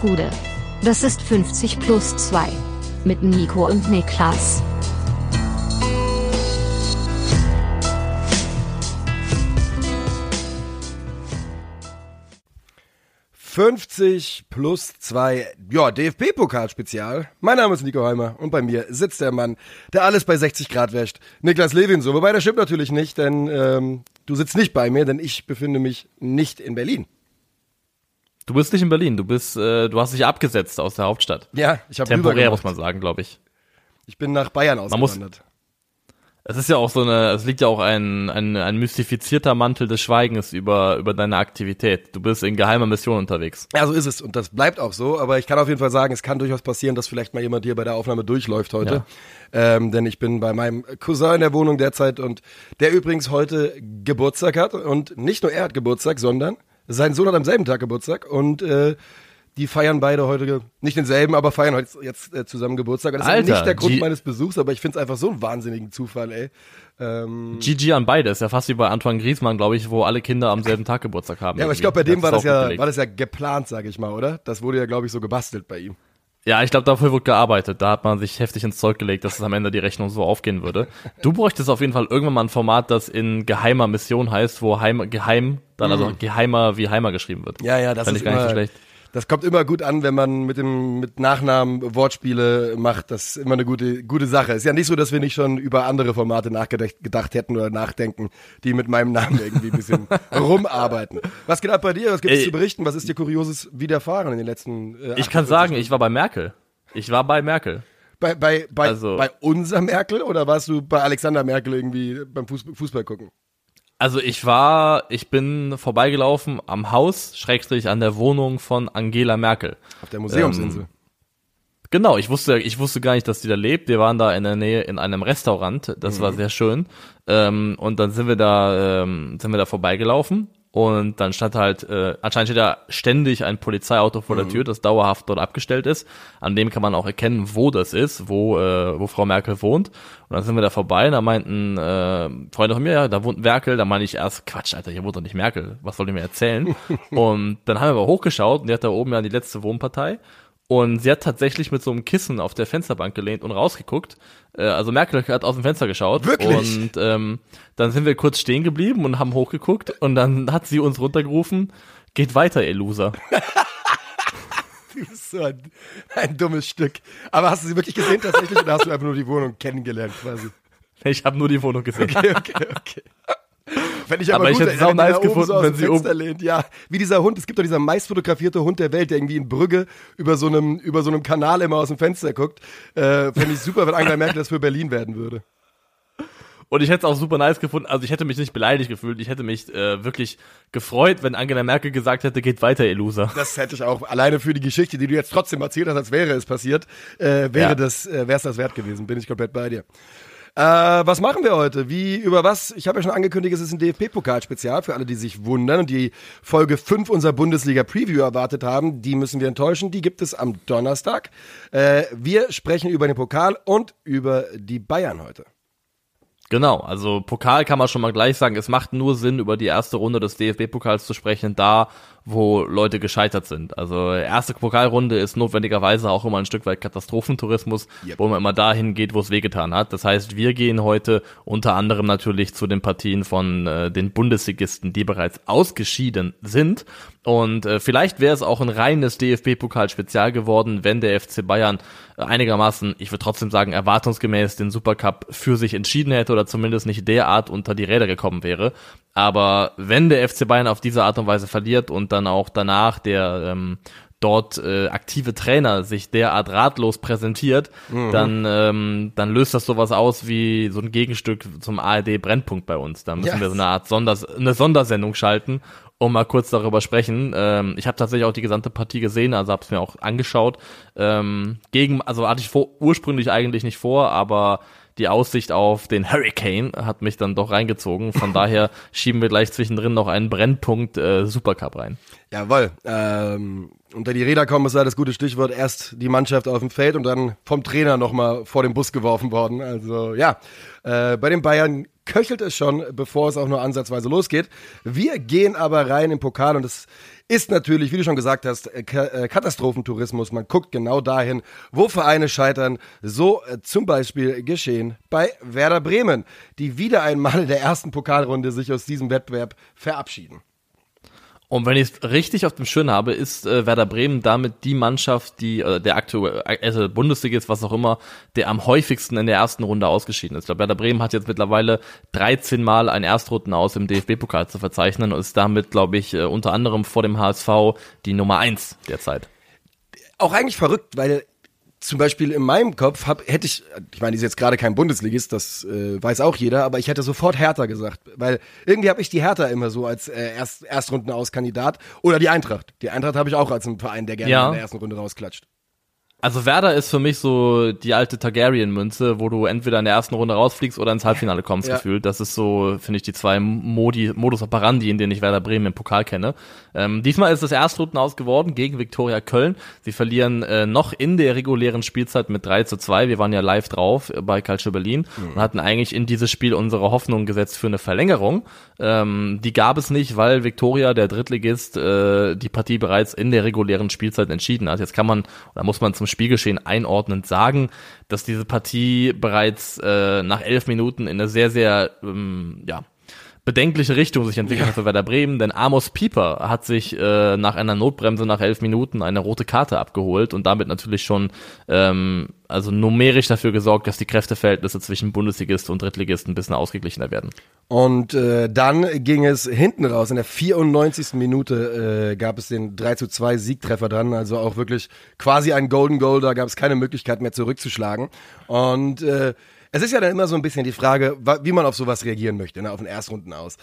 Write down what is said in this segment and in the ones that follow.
Gude. Das ist 50 plus 2. Mit Nico und Niklas. »50 plus 2, ja, DFB-Pokal-Spezial. Mein Name ist Nico Heimer und bei mir sitzt der Mann, der alles bei 60 Grad wäscht. Niklas Levinson. Wobei, das stimmt natürlich nicht, denn ähm, du sitzt nicht bei mir, denn ich befinde mich nicht in Berlin. Du bist nicht in Berlin, du bist, äh, du hast dich abgesetzt aus der Hauptstadt. Ja, ich habe Temporär, muss man sagen, glaube ich. Ich bin nach Bayern ausgewandert. Es ist ja auch so eine, es liegt ja auch ein, ein, ein mystifizierter Mantel des Schweigens über, über deine Aktivität. Du bist in geheimer Mission unterwegs. Ja, so ist es und das bleibt auch so, aber ich kann auf jeden Fall sagen, es kann durchaus passieren, dass vielleicht mal jemand hier bei der Aufnahme durchläuft heute. Ja. Ähm, denn ich bin bei meinem Cousin in der Wohnung derzeit und der übrigens heute Geburtstag hat und nicht nur er hat Geburtstag, sondern sein Sohn hat am selben Tag Geburtstag und äh, die feiern beide heute, nicht denselben, aber feiern heute jetzt äh, zusammen Geburtstag. Das Alter, ist nicht der Grund G meines Besuchs, aber ich finde es einfach so einen wahnsinnigen Zufall, ey. Ähm, GG an beide, ist ja fast wie bei Antoine Griezmann, glaube ich, wo alle Kinder am selben Tag Geburtstag haben. ja, aber ich glaube, bei dem war das ja, war das ja geplant, sage ich mal, oder? Das wurde ja, glaube ich, so gebastelt bei ihm. Ja, ich glaube, dafür wird gearbeitet. Da hat man sich heftig ins Zeug gelegt, dass es am Ende die Rechnung so aufgehen würde. Du bräuchtest auf jeden Fall irgendwann mal ein Format, das in geheimer Mission heißt, wo heim, geheim, dann also geheimer wie Heimer geschrieben wird. Ja, ja, das Fand ist ich gar nicht immer, so schlecht. Das kommt immer gut an, wenn man mit dem mit Nachnamen Wortspiele macht. Das ist immer eine gute gute Sache. Ist ja nicht so, dass wir nicht schon über andere Formate nachgedacht gedacht hätten oder nachdenken, die mit meinem Namen irgendwie ein bisschen rumarbeiten. Was geht ab bei dir? Was gibt es zu berichten? Was ist dir Kurioses widerfahren in den letzten? Äh, Ich kann 48 sagen, ich war bei Merkel. Ich war bei Merkel. bei bei bei, also- bei unser Merkel oder warst du bei Alexander Merkel irgendwie beim Fußball, Fußball gucken? Also ich war, ich bin vorbeigelaufen am Haus, Schrägstrich an der Wohnung von Angela Merkel. Auf der Museumsinsel. Genau, ich wusste, ich wusste gar nicht, dass die da lebt. Wir waren da in der Nähe in einem Restaurant. Das war sehr schön. Ähm, und dann sind wir da, ähm, sind wir da vorbeigelaufen. Und dann stand halt, äh, anscheinend steht da ständig ein Polizeiauto vor der Tür, das dauerhaft dort abgestellt ist. An dem kann man auch erkennen, wo das ist, wo, äh, wo Frau Merkel wohnt. Und dann sind wir da vorbei und da meinten äh, Freunde von mir, ja, da wohnt Merkel. Da meine ich erst, Quatsch, Alter, hier wohnt doch nicht Merkel. Was soll die mir erzählen? und dann haben wir aber hochgeschaut und die hat da oben ja die letzte Wohnpartei. Und sie hat tatsächlich mit so einem Kissen auf der Fensterbank gelehnt und rausgeguckt. Äh, also Merkel hat aus dem Fenster geschaut. Wirklich? Und ähm, dann sind wir kurz stehen geblieben und haben hochgeguckt. Und dann hat sie uns runtergerufen, geht weiter, ihr Loser. Du bist so ein, ein dummes Stück. Aber hast du sie wirklich gesehen tatsächlich oder hast du einfach nur die Wohnung kennengelernt quasi? Ich habe nur die Wohnung gesehen. Okay, okay, okay. Fände ich aber, Aber ich gut, hätte es auch nice gefunden, so wenn sie Fenster lehnt. Ja, wie dieser Hund. Es gibt doch dieser meist fotografierte Hund der Welt, der irgendwie in Brügge über so einem, über so einem Kanal immer aus dem Fenster guckt. Äh, Fände ich super, wenn Angela Merkel das für Berlin werden würde. Und ich hätte es auch super nice gefunden. Also ich hätte mich nicht beleidigt gefühlt. Ich hätte mich äh, wirklich gefreut, wenn Angela Merkel gesagt hätte, geht weiter, ihr Loser. Das hätte ich auch alleine für die Geschichte, die du jetzt trotzdem erzählt hast, als wäre es passiert, äh, wäre Ja. das, äh, wäre es das wert gewesen. Bin ich komplett bei dir. Äh, was machen wir heute? Wie, über was? Ich habe ja schon angekündigt, es ist ein DFB-Pokal-Spezial für alle, die sich wundern und die Folge 5 unserer Bundesliga-Preview erwartet haben. Die müssen wir enttäuschen. Die gibt es am Donnerstag. Äh, wir sprechen über den Pokal und über die Bayern heute. Genau, also Pokal kann man schon mal gleich sagen, es macht nur Sinn, über die erste Runde des DFB-Pokals zu sprechen, da wo Leute gescheitert sind. Also erste Pokalrunde ist notwendigerweise auch immer ein Stück weit Katastrophentourismus, Yep. wo man immer dahin geht, wo es wehgetan hat. Das heißt, wir gehen heute unter anderem natürlich zu den Partien von äh, den Bundesligisten, die bereits ausgeschieden sind. Und äh, vielleicht wäre es auch ein reines DFB-Pokal-Spezial geworden, wenn der FC Bayern äh, einigermaßen, ich würde trotzdem sagen, erwartungsgemäß den Supercup für sich entschieden hätte oder zumindest nicht derart unter die Räder gekommen wäre. Aber wenn der FC Bayern auf diese Art und Weise verliert und dann auch danach der ähm, dort äh, aktive Trainer sich derart ratlos präsentiert, dann, ähm, dann löst das sowas aus wie so ein Gegenstück zum ARD Brennpunkt bei uns. Da müssen Yes. wir so eine Art Sonders eine Sondersendung schalten und mal kurz darüber sprechen. Ähm, ich habe tatsächlich auch die gesamte Partie gesehen, also habe es mir auch angeschaut. Ähm, gegen, also hatte ich vor, ursprünglich eigentlich nicht vor, aber die Aussicht auf den Hurricane hat mich dann doch reingezogen. Von daher schieben wir gleich zwischendrin noch einen Brennpunkt äh, Supercup rein. Jawohl. Ähm, unter die Räder kommen ist ja das gute Stichwort. Erst die Mannschaft auf dem Feld und dann vom Trainer nochmal vor den Bus geworfen worden. Also ja, äh, bei den Bayern köchelt es schon, bevor es auch nur ansatzweise losgeht. Wir gehen aber rein im Pokal und es ist natürlich, wie du schon gesagt hast, äh, äh, Katastrophentourismus. Man guckt genau dahin, wo Vereine scheitern. So äh, zum Beispiel geschehen bei Werder Bremen, die wieder einmal in der ersten Pokalrunde sich aus diesem Wettbewerb verabschieden. Und wenn ich es richtig auf dem Schirm habe, ist äh, Werder Bremen damit die Mannschaft, die äh, der aktuelle also Bundesliga ist, was auch immer, der am häufigsten in der ersten Runde ausgeschieden ist. Ich glaube, Werder Bremen hat jetzt mittlerweile 13 Mal ein Erstrunden aus im DFB-Pokal zu verzeichnen und ist damit, glaube ich, äh, unter anderem vor dem HSV die Nummer eins derzeit. Auch eigentlich verrückt, weil zum Beispiel in meinem Kopf hab, hätte ich, ich meine, die ist jetzt gerade kein Bundesligist, das äh, weiß auch jeder, aber ich hätte sofort Hertha gesagt, weil irgendwie habe ich die Hertha immer so als äh, Erst, Erstrundenauskandidat oder die Eintracht. Die Eintracht habe ich auch als einen Verein, der gerne ja. in der ersten Runde rausklatscht. Also Werder ist für mich so die alte Targaryen-Münze, wo du entweder in der ersten Runde rausfliegst oder ins Halbfinale kommst, ja. gefühlt. Das ist so, finde ich, die zwei Modi, Modus operandi, in denen ich Werder Bremen im Pokal kenne. Ähm, diesmal ist es Erstrunden ausgeworden gegen Viktoria Köln. Sie verlieren äh, noch in der regulären Spielzeit mit 3 zu 2. Wir waren ja live drauf bei Calcio Berlin mhm. und hatten eigentlich in dieses Spiel unsere Hoffnung gesetzt für eine Verlängerung. Ähm, die gab es nicht, weil Viktoria, der Drittligist, äh, die Partie bereits in der regulären Spielzeit entschieden hat. Jetzt kann man, oder muss man zum Spielgeschehen einordnend sagen, dass diese Partie bereits äh, nach elf Minuten in eine sehr, sehr, ähm, ja, bedenkliche Richtung sich entwickelt hat für Werder Bremen, denn Amos Pieper hat sich äh, nach einer Notbremse nach elf Minuten eine rote Karte abgeholt und damit natürlich schon ähm, also numerisch dafür gesorgt, dass die Kräfteverhältnisse zwischen Bundesligist und Drittligist ein bisschen ausgeglichener werden. Und äh, dann ging es hinten raus. In der 94. Minute äh, gab es den 3 zu 2 Siegtreffer dran, also auch wirklich quasi ein Golden Goal, da gab es keine Möglichkeit mehr zurückzuschlagen. Und äh, es ist ja dann immer so ein bisschen die Frage, wie man auf sowas reagieren möchte, ne, auf den Erstrunden aus.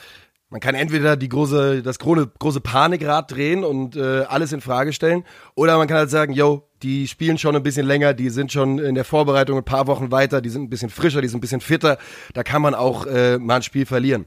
Man kann entweder die große, das große, große Panikrad drehen und äh, alles in Frage stellen, oder man kann halt sagen, yo, die spielen schon ein bisschen länger, die sind schon in der Vorbereitung ein paar Wochen weiter, die sind ein bisschen frischer, die sind ein bisschen fitter, da kann man auch äh, mal ein Spiel verlieren.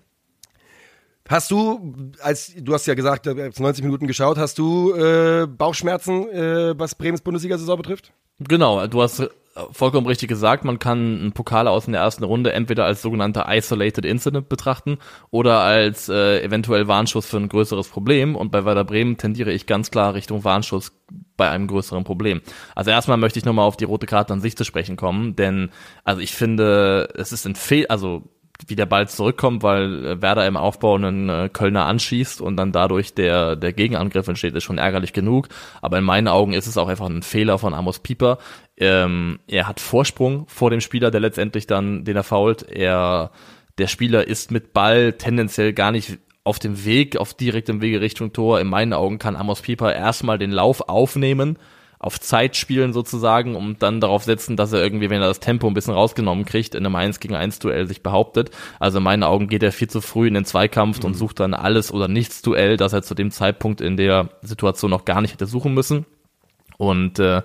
Hast du, als du hast ja gesagt, du hast 90 Minuten geschaut, hast du äh, Bauchschmerzen, äh, was Bremens Bundesliga-Saison betrifft? Genau, du hast vollkommen richtig gesagt, man kann einen Pokal aus in der ersten Runde entweder als sogenannter Isolated Incident betrachten oder als äh, eventuell Warnschuss für ein größeres Problem. Und bei Werder Bremen tendiere ich ganz klar Richtung Warnschuss bei einem größeren Problem. Also erstmal möchte ich nochmal auf die rote Karte an sich zu sprechen kommen, denn also ich finde, es ist ein Fehl, also wie der Ball zurückkommt, weil äh, Werder im Aufbau einen äh, Kölner anschießt und dann dadurch der, der Gegenangriff entsteht, ist schon ärgerlich genug. Aber in meinen Augen ist es auch einfach ein Fehler von Amos Pieper. Ähm, er hat Vorsprung vor dem Spieler, der letztendlich dann, den er fault. Er, der Spieler ist mit Ball tendenziell gar nicht auf dem Weg, auf direktem Wege Richtung Tor. In meinen Augen kann Amos Pieper erstmal den Lauf aufnehmen auf Zeit spielen sozusagen und dann darauf setzen, dass er irgendwie, wenn er das Tempo ein bisschen rausgenommen kriegt, in einem 1 gegen 1 Duell sich behauptet. Also in meinen Augen geht er viel zu früh in den Zweikampf mhm. und sucht dann alles oder nichts Duell, das er zu dem Zeitpunkt in der Situation noch gar nicht hätte suchen müssen. Und äh,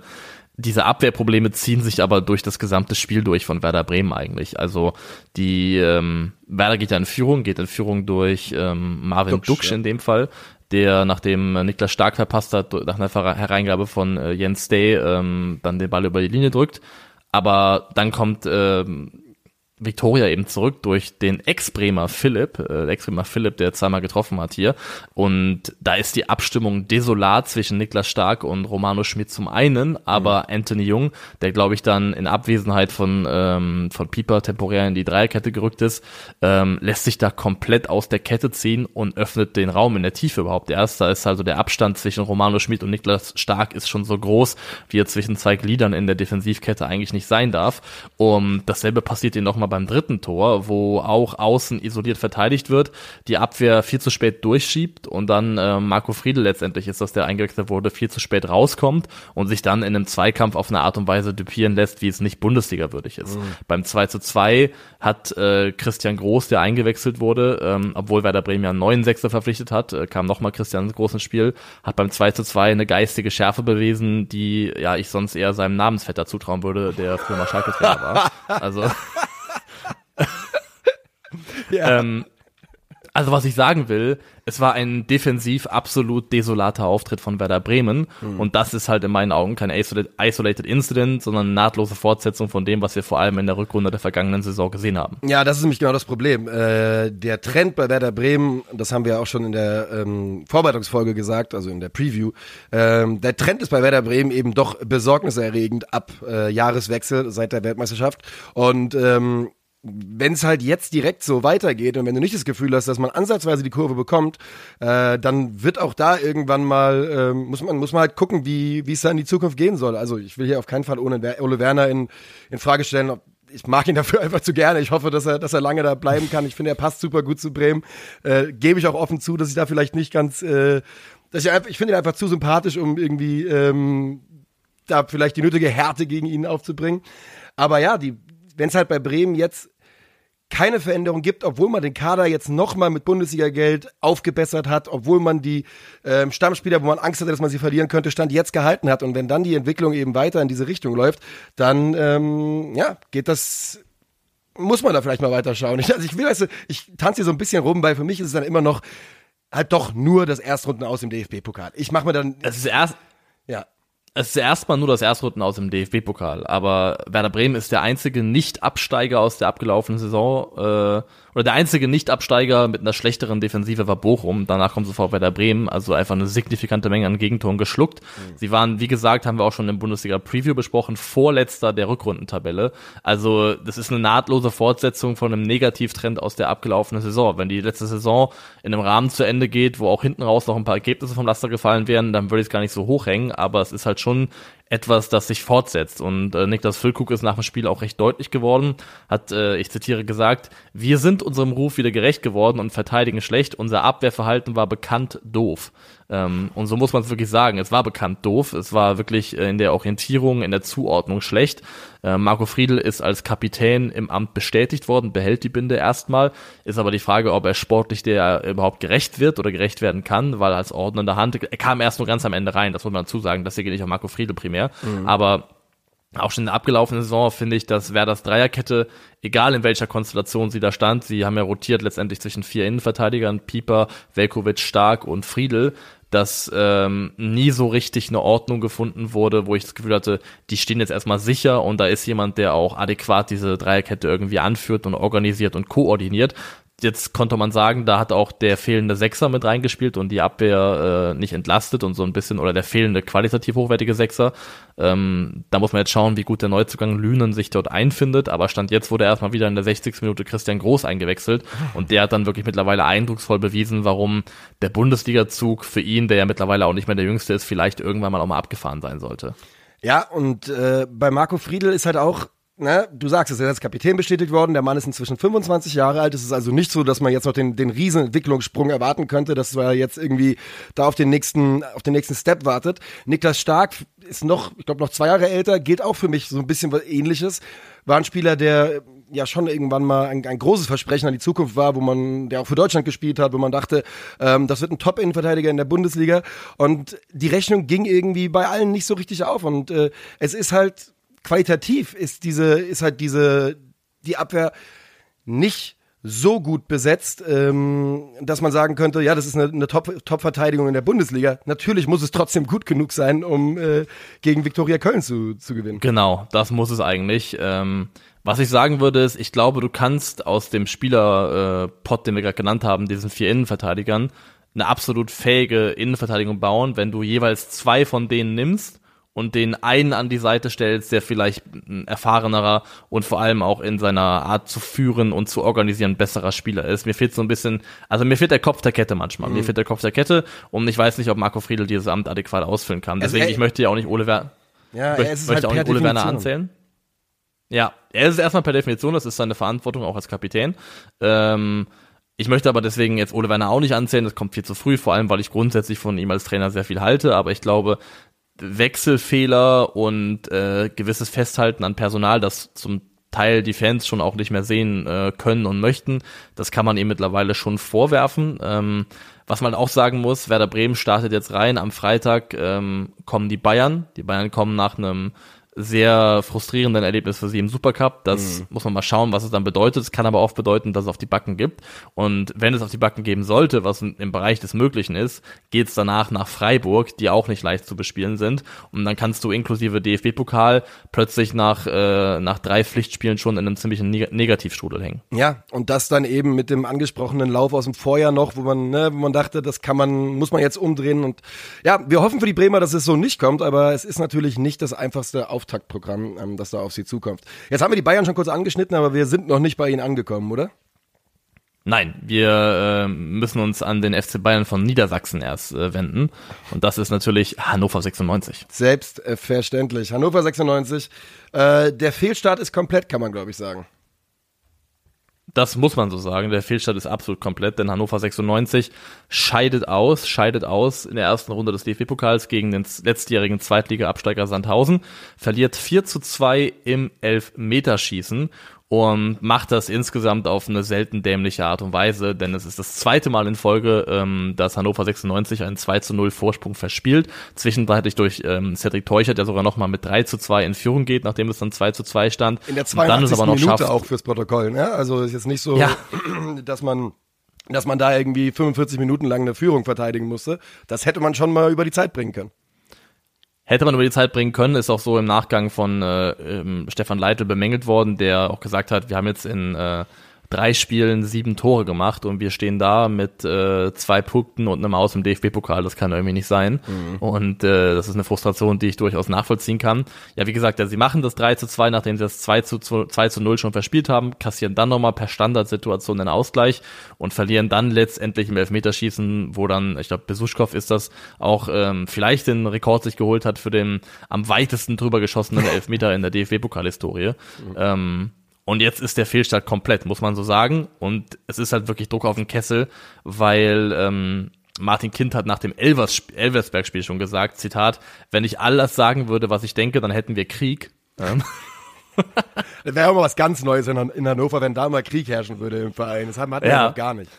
diese Abwehrprobleme ziehen sich aber durch das gesamte Spiel durch von Werder Bremen eigentlich. Also die ähm, Werder geht ja in Führung, geht in Führung durch ähm, Marvin Duxch, Duxch in dem Fall, der, nachdem Niklas Stark verpasst hat, nach einer Hereingabe von äh, Jens Day, ähm, dann den Ball über die Linie drückt. Aber dann kommt ähm, Victoria eben zurück durch den Ex-Bremer Philipp, äh, Ex-Bremer Philipp, der zweimal getroffen hat hier. Und da ist die Abstimmung desolat zwischen Niklas Stark und Romano Schmidt zum einen, aber mhm. Anthony Jung, der glaube ich dann in Abwesenheit von, ähm, von Pieper temporär in die Dreierkette gerückt ist, ähm, lässt sich da komplett aus der Kette ziehen und öffnet den Raum in der Tiefe überhaupt erst. Da ist also der Abstand zwischen Romano Schmidt und Niklas Stark ist schon so groß, wie er zwischen zwei Gliedern in der Defensivkette eigentlich nicht sein darf. Und dasselbe passiert ihm nochmal mal beim dritten Tor, wo auch außen isoliert verteidigt wird, die Abwehr viel zu spät durchschiebt und dann äh, Marco Friedel letztendlich ist das, der eingewechselt wurde, viel zu spät rauskommt und sich dann in einem Zweikampf auf eine Art und Weise dupieren lässt, wie es nicht Bundesliga würdig ist. Mhm. Beim 2 zu 2 hat äh, Christian Groß, der eingewechselt wurde, ähm, obwohl Werder Bremen ja einen neuen Sechser verpflichtet hat, äh, kam nochmal Christian Groß ins Spiel, hat beim 2 zu 2 eine geistige Schärfe bewiesen, die ja ich sonst eher seinem Namensvetter zutrauen würde, der früher mal Schalke-Trainer war. Also ja. ähm, also was ich sagen will, es war ein defensiv absolut desolater Auftritt von Werder Bremen. Mhm. Und das ist halt in meinen Augen kein isolated Incident, sondern eine nahtlose Fortsetzung von dem, was wir vor allem in der Rückrunde der vergangenen Saison gesehen haben. Ja, das ist nämlich genau das Problem. Äh, der Trend bei Werder Bremen, das haben wir auch schon in der ähm, Vorbereitungsfolge gesagt, also in der Preview, ähm, der Trend ist bei Werder Bremen eben doch besorgniserregend ab äh, Jahreswechsel seit der Weltmeisterschaft. Und ähm, wenn es halt jetzt direkt so weitergeht und wenn du nicht das Gefühl hast, dass man ansatzweise die Kurve bekommt, äh, dann wird auch da irgendwann mal, äh, muss man muss man halt gucken, wie wie es da in die Zukunft gehen soll. Also ich will hier auf keinen Fall ohne Ole Werner in, in Frage stellen, ob, ich mag ihn dafür einfach zu gerne. Ich hoffe, dass er, dass er lange da bleiben kann. Ich finde, er passt super gut zu Bremen. Äh, Gebe ich auch offen zu, dass ich da vielleicht nicht ganz, äh, dass ich einfach, ich finde ihn einfach zu sympathisch, um irgendwie ähm, da vielleicht die nötige Härte gegen ihn aufzubringen. Aber ja, die, wenn es halt bei Bremen jetzt keine Veränderung gibt, obwohl man den Kader jetzt nochmal mit Bundesliga-Geld aufgebessert hat, obwohl man die ähm, Stammspieler, wo man Angst hatte, dass man sie verlieren könnte, Stand jetzt gehalten hat. Und wenn dann die Entwicklung eben weiter in diese Richtung läuft, dann ähm, ja, geht das muss man da vielleicht mal weiterschauen. Ich, also ich will, weißt du, ich tanze hier so ein bisschen rum, weil für mich ist es dann immer noch halt doch nur das Erstrunden aus dem DFB-Pokal. Ich mache mir dann. Das ist erst. Ja. Es ist erstmal nur das Erstrunden aus dem DFB-Pokal, aber Werder Bremen ist der einzige Nicht-Absteiger aus der abgelaufenen Saison, äh, oder der einzige Nicht-Absteiger mit einer schlechteren Defensive war Bochum, danach kommt sofort Werder Bremen, also einfach eine signifikante Menge an Gegentoren geschluckt. Mhm. Sie waren, wie gesagt, haben wir auch schon im Bundesliga-Preview besprochen, vorletzter der Rückrundentabelle, also das ist eine nahtlose Fortsetzung von einem Negativtrend aus der abgelaufenen Saison. Wenn die letzte Saison in einem Rahmen zu Ende geht, wo auch hinten raus noch ein paar Ergebnisse vom Laster gefallen wären, dann würde ich es gar nicht so hochhängen, aber es ist halt schon etwas, das sich fortsetzt. Und äh, Niklas Füllkrug ist nach dem Spiel auch recht deutlich geworden, hat, äh, ich zitiere, gesagt, wir sind unserem Ruf wieder gerecht geworden und verteidigen schlecht. Unser Abwehrverhalten war bekannt doof. Ähm, und so muss man es wirklich sagen. Es war bekannt doof. Es war wirklich äh, in der Orientierung, in der Zuordnung schlecht. Äh, Marco Friedl ist als Kapitän im Amt bestätigt worden, behält die Binde erstmal. Ist aber die Frage, ob er sportlich der überhaupt gerecht wird oder gerecht werden kann, weil als ordnende Hand, er kam erst nur ganz am Ende rein, das muss man dazu sagen. Das hier geht nicht auf Marco Friedl primär. Mhm. Aber auch schon in der abgelaufenen Saison finde ich, dass Werders Dreierkette, egal in welcher Konstellation sie da stand, sie haben ja rotiert letztendlich zwischen vier Innenverteidigern, Pieper, Velkovic, Stark und Friedel, dass ähm, nie so richtig eine Ordnung gefunden wurde, wo ich das Gefühl hatte, die stehen jetzt erstmal sicher und da ist jemand, der auch adäquat diese Dreierkette irgendwie anführt und organisiert und koordiniert, jetzt konnte man sagen, da hat auch der fehlende Sechser mit reingespielt und die Abwehr äh, nicht entlastet und so ein bisschen, oder der fehlende qualitativ hochwertige Sechser. Ähm, da muss man jetzt schauen, wie gut der Neuzugang Lünen sich dort einfindet, aber Stand jetzt wurde erstmal wieder in der 60. Minute Christian Groß eingewechselt und der hat dann wirklich mittlerweile eindrucksvoll bewiesen, warum der Bundesliga-Zug für ihn, der ja mittlerweile auch nicht mehr der Jüngste ist, vielleicht irgendwann mal auch mal abgefahren sein sollte. Ja, und äh, bei Marco Friedl ist halt auch ne, du sagst es, er ist als Kapitän bestätigt worden, der Mann ist inzwischen 25 Jahre alt. Es ist also nicht so, dass man jetzt noch den, den riesen Entwicklungssprung erwarten könnte, dass er jetzt irgendwie da auf den nächsten, auf den nächsten Step wartet. Niklas Stark ist noch, ich glaube, noch zwei Jahre älter, geht auch für mich so ein bisschen was ähnliches. War ein Spieler, der ja schon irgendwann mal ein, ein großes Versprechen an die Zukunft war, wo man, der auch für Deutschland gespielt hat, wo man dachte, ähm, das wird ein Top-Innenverteidiger in der Bundesliga. Und die Rechnung ging irgendwie bei allen nicht so richtig auf. Und äh, es ist halt qualitativ ist diese, ist halt diese, die Abwehr nicht so gut besetzt, ähm, dass man sagen könnte, ja, das ist eine, eine Top-Verteidigung in der Bundesliga. Natürlich muss es trotzdem gut genug sein, um äh, gegen Viktoria Köln zu, zu gewinnen. Genau, das muss es eigentlich. Ähm, was ich sagen würde, ist, ich glaube, du kannst aus dem Spielerpot, äh, den wir gerade genannt haben, diesen vier Innenverteidigern, eine absolut fähige Innenverteidigung bauen, wenn du jeweils zwei von denen nimmst und den einen an die Seite stellst, der vielleicht ein erfahrenerer und vor allem auch in seiner Art zu führen und zu organisieren besserer Spieler ist. Mir fehlt so ein bisschen, also mir fehlt der Kopf der Kette manchmal. Mhm. Mir fehlt der Kopf der Kette und ich weiß nicht, ob Marco Friedl dieses Amt adäquat ausfüllen kann. Deswegen, also, ich möchte ja auch nicht Ole Werner, ja, möchte, möchte halt auch nicht Ole Werner anzählen. Ja, er ist erstmal per Definition, das ist seine Verantwortung auch als Kapitän. Ähm, ich möchte aber deswegen jetzt Ole Werner auch nicht anzählen, das kommt viel zu früh, vor allem weil ich grundsätzlich von ihm als Trainer sehr viel halte, aber ich glaube, Wechselfehler und äh, gewisses Festhalten an Personal, das zum Teil die Fans schon auch nicht mehr sehen äh, können und möchten. Das kann man ihm mittlerweile schon vorwerfen. Ähm, was man auch sagen muss, Werder Bremen startet jetzt rein. Am Freitag ähm, kommen die Bayern. Die Bayern kommen nach einem sehr frustrierenden Erlebnis für sie im Supercup. Das mhm. muss man mal schauen, was es dann bedeutet. Es kann aber auch bedeuten, dass es auf die Backen gibt. Und wenn es auf die Backen geben sollte, was im Bereich des Möglichen ist, geht es danach nach Freiburg, die auch nicht leicht zu bespielen sind. Und dann kannst du inklusive DFB-Pokal plötzlich nach, äh, nach drei Pflichtspielen schon in einem ziemlichen Neg Negativstrudel hängen. Ja, und das dann eben mit dem angesprochenen Lauf aus dem Vorjahr noch, wo man, ne, wo man dachte, das kann man, muss man jetzt umdrehen. Und ja, wir hoffen für die Bremer, dass es so nicht kommt, aber es ist natürlich nicht das einfachste auf Auftaktprogramm, ähm, das da auf sie zukommt. Jetzt haben wir die Bayern schon kurz angeschnitten, aber wir sind noch nicht bei ihnen angekommen, oder? Nein, wir äh, müssen uns an den FC Bayern von Niedersachsen erst äh, wenden. Und das ist natürlich Hannover 96. Selbstverständlich. Hannover 96. Äh, der Fehlstart ist komplett, kann man glaube ich sagen. Das muss man so sagen. Der Fehlstart ist absolut komplett, denn Hannover 96 scheidet aus, scheidet aus in der ersten Runde des DFB-Pokals gegen den letztjährigen Zweitliga-Absteiger Sandhausen, verliert 4 zu 2 im Elfmeterschießen und macht das insgesamt auf eine selten dämliche Art und Weise, denn es ist das zweite Mal in Folge, ähm, dass Hannover 96 einen 2 zu 0 Vorsprung verspielt. Zwischenzeitlich durch ähm, Cedric Teuchert, der sogar nochmal mit 3 zu 2 in Führung geht, nachdem es dann 2 zu 2 stand. In der 82. Dann aber noch Minute schafft, auch fürs Protokoll, ne? Also ist jetzt nicht so, ja. dass man dass man da irgendwie 45 Minuten lang eine Führung verteidigen musste. Das hätte man schon mal über die Zeit bringen können. Hätte man über die Zeit bringen können, ist auch so im Nachgang von äh, ähm, Stefan Leitl bemängelt worden, der auch gesagt hat, wir haben jetzt in äh, drei Spielen sieben Tore gemacht und wir stehen da mit äh, zwei Punkten und einem Aus im DFB-Pokal. Das kann irgendwie nicht sein. Mhm. Und äh, das ist eine Frustration, die ich durchaus nachvollziehen kann. Ja, wie gesagt, ja, sie machen das 3 zu 2, nachdem sie das 2 zu, 2 zu 0 schon verspielt haben, kassieren dann nochmal per Standardsituation den Ausgleich und verlieren dann letztendlich im Elfmeterschießen, wo dann, ich glaube, Besuschkow ist das, auch ähm, vielleicht den Rekord sich geholt hat für den am weitesten drüber geschossenen Elfmeter in der DFB-Pokal-Historie. Mhm. Ähm, und jetzt ist der Fehlstart komplett, muss man so sagen. Und es ist halt wirklich Druck auf den Kessel, weil ähm, Martin Kind hat nach dem Elvers, Elversberg-Spiel schon gesagt, Zitat, wenn ich alles sagen würde, was ich denke, dann hätten wir Krieg. Ähm. das wäre auch mal was ganz Neues in, Hannover, wenn da mal Krieg herrschen würde im Verein. Das hat man ja. gar nicht.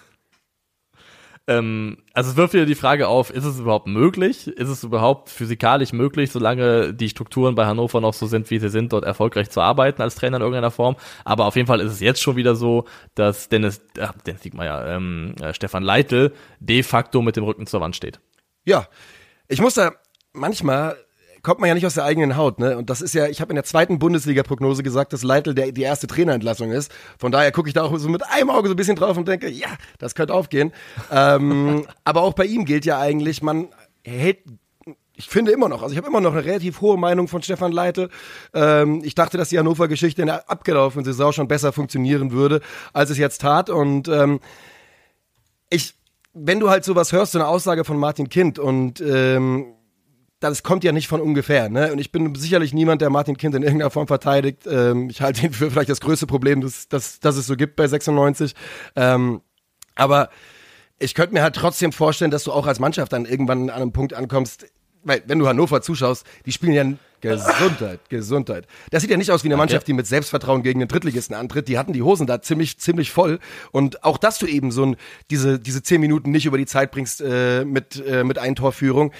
Ähm, also es wirft wieder die Frage auf, ist es überhaupt möglich? Ist es überhaupt physikalisch möglich, solange die Strukturen bei Hannover noch so sind, wie sie sind, dort erfolgreich zu arbeiten als Trainer in irgendeiner Form? Aber auf jeden Fall ist es jetzt schon wieder so, dass Dennis, äh, Dennis Siegmeier, ähm, äh, Stefan Leitl de facto mit dem Rücken zur Wand steht. Ja, ich muss da manchmal kommt man ja nicht aus der eigenen Haut, ne? Und das ist ja, ich habe in der zweiten Bundesliga-Prognose gesagt, dass Leitl der, die erste Trainerentlassung ist. Von daher gucke ich da auch so mit einem Auge so ein bisschen drauf und denke, ja, das könnte aufgehen. ähm, aber auch bei ihm gilt ja eigentlich, man hält ich finde immer noch, also ich habe immer noch eine relativ hohe Meinung von Stefan Leite. Ähm, ich dachte, dass die Hannover-Geschichte in der abgelaufenen Saison schon besser funktionieren würde, als es jetzt tat. Und ähm, ich, wenn du halt sowas hörst, so eine Aussage von Martin Kind und ähm, das kommt ja nicht von ungefähr. Ne? Und ich bin sicherlich niemand, der Martin Kind in irgendeiner Form verteidigt. Ähm, ich halte ihn für vielleicht das größte Problem, das, das, das es so gibt bei 96. Ähm, aber ich könnte mir halt trotzdem vorstellen, dass du auch als Mannschaft dann irgendwann an einem Punkt ankommst, weil wenn du Hannover zuschaust, die spielen ja Gesundheit, Gesundheit. Das sieht ja nicht aus wie eine Mannschaft, die mit Selbstvertrauen gegen den Drittligisten antritt. Die hatten die Hosen da ziemlich, ziemlich voll. Und auch, dass du eben so ein, diese, diese zehn Minuten nicht über die Zeit bringst äh, mit, äh, mit Eintorführung,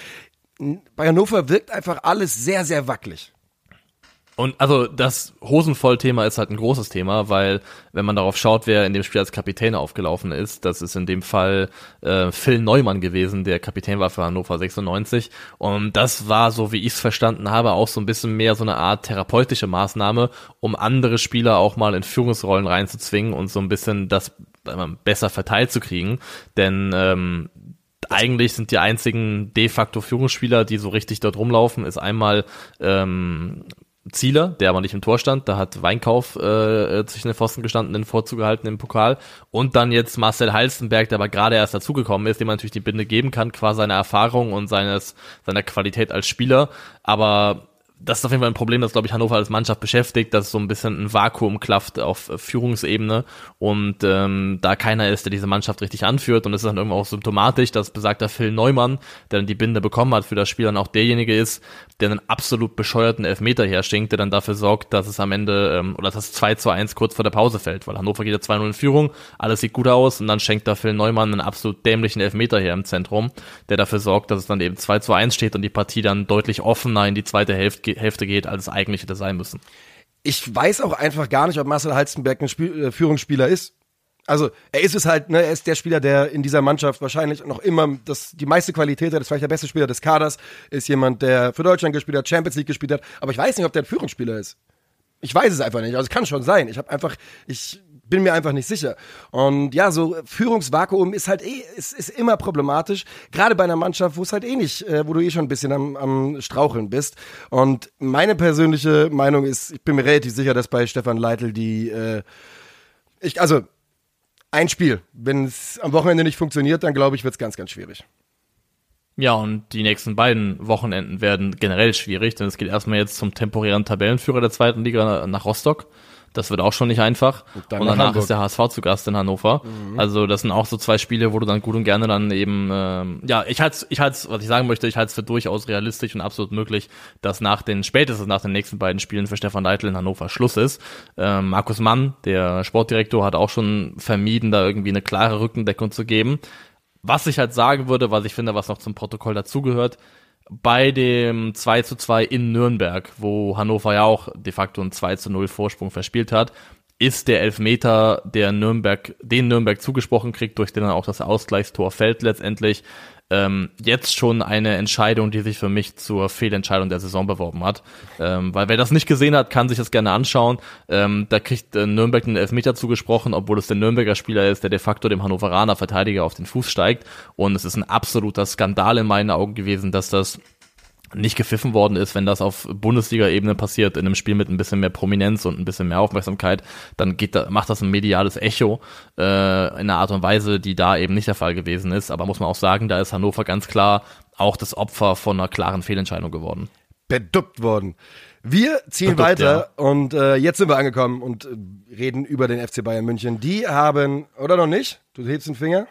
bei Hannover wirkt einfach alles sehr, sehr wackelig. Und also das Hosenvoll-Thema ist halt ein großes Thema, weil wenn man darauf schaut, wer in dem Spiel als Kapitän aufgelaufen ist, das ist in dem Fall äh, Phil Neumann gewesen, der Kapitän war für Hannover 96. Und das war, so wie ich es verstanden habe, auch so ein bisschen mehr so eine Art therapeutische Maßnahme, um andere Spieler auch mal in Führungsrollen reinzuzwingen und so ein bisschen das besser verteilt zu kriegen. Denn ähm, eigentlich sind die einzigen de facto Führungsspieler, die so richtig dort rumlaufen, ist einmal ähm, Zieler, der aber nicht im Tor stand. Da hat Weinkauf äh, zwischen den Pfosten gestanden, den Vorzug gehalten im Pokal. Und dann jetzt Marcel Halstenberg, der aber gerade erst dazugekommen ist, dem man natürlich die Binde geben kann, quasi seine Erfahrung und seines, seiner Qualität als Spieler. Aber das ist auf jeden Fall ein Problem, das, glaube ich, Hannover als Mannschaft beschäftigt, dass so ein bisschen ein Vakuum klafft auf Führungsebene und ähm, da keiner ist, der diese Mannschaft richtig anführt und es ist dann irgendwo auch symptomatisch, dass besagter Phil Neumann, der dann die Binde bekommen hat für das Spiel, dann auch derjenige ist, der einen absolut bescheuerten Elfmeter herschenkt, der dann dafür sorgt, dass es am Ende, ähm, oder dass es 2 zu 1 kurz vor der Pause fällt, weil Hannover geht ja 2-0 in Führung, alles sieht gut aus und dann schenkt da Phil Neumann einen absolut dämlichen Elfmeter her im Zentrum, der dafür sorgt, dass es dann eben 2 zu 1 steht und die Partie dann deutlich offener in die zweite Hälfte Hälfte geht, als es eigentlich hätte sein müssen. Ich weiß auch einfach gar nicht, ob Marcel Halstenberg ein Spiel, äh, Führungsspieler ist. Also er ist es halt, ne, er ist der Spieler, der in dieser Mannschaft wahrscheinlich noch immer das, die meiste Qualität hat, ist vielleicht der beste Spieler des Kaders, ist jemand, der für Deutschland gespielt hat, Champions League gespielt hat, aber ich weiß nicht, ob der ein Führungsspieler ist. Ich weiß es einfach nicht. Also es kann schon sein. Ich habe einfach, ich bin mir einfach nicht sicher. Und ja, so Führungsvakuum ist halt eh, ist, ist immer problematisch. Gerade bei einer Mannschaft, wo es halt eh nicht, äh, wo du eh schon ein bisschen am, am Straucheln bist. Und meine persönliche Meinung ist, ich bin mir relativ sicher, dass bei Stefan Leitl die, äh, ich, also ein Spiel. Wenn es am Wochenende nicht funktioniert, dann glaube ich, wird es ganz, ganz schwierig. Ja, und die nächsten beiden Wochenenden werden generell schwierig, denn es geht erstmal jetzt zum temporären Tabellenführer der zweiten Liga nach Rostock. Das wird auch schon nicht einfach. Und, und danach ist der HSV zu Gast in Hannover. Mhm. Also das sind auch so zwei Spiele, wo du dann gut und gerne dann eben, ähm, ja, ich halte ich halte was ich sagen möchte, ich halte es für durchaus realistisch und absolut möglich, dass nach den, spätestens nach den nächsten beiden Spielen für Stefan Leitl in Hannover Schluss ist. Ähm, Markus Mann, der Sportdirektor, hat auch schon vermieden, da irgendwie eine klare Rückendeckung zu geben. Was ich halt sagen würde, was ich finde, was noch zum Protokoll dazugehört, bei dem 2 zu 2 in Nürnberg, wo Hannover ja auch de facto einen 2 zu 0 Vorsprung verspielt hat, ist der Elfmeter, der Nürnberg, den Nürnberg zugesprochen kriegt, durch den dann auch das Ausgleichstor fällt letztendlich, ähm, jetzt schon eine Entscheidung, die sich für mich zur Fehlentscheidung der Saison beworben hat. Ähm, weil wer das nicht gesehen hat, kann sich das gerne anschauen. Ähm, da kriegt äh, Nürnberg einen Elfmeter zugesprochen, obwohl es der Nürnberger Spieler ist, der de facto dem Hannoveraner Verteidiger auf den Fuß steigt. Und es ist ein absoluter Skandal in meinen Augen gewesen, dass das nicht gepfiffen worden ist, wenn das auf Bundesliga-Ebene passiert, in einem Spiel mit ein bisschen mehr Prominenz und ein bisschen mehr Aufmerksamkeit, dann geht da, macht das ein mediales Echo äh, in einer Art und Weise, die da eben nicht der Fall gewesen ist. Aber muss man auch sagen, da ist Hannover ganz klar auch das Opfer von einer klaren Fehlentscheidung geworden. Beduppt worden. Wir ziehen Beduppt, weiter ja. und äh, jetzt sind wir angekommen und äh, reden über den FC Bayern München. Die haben, oder noch nicht? Du hebst den Finger?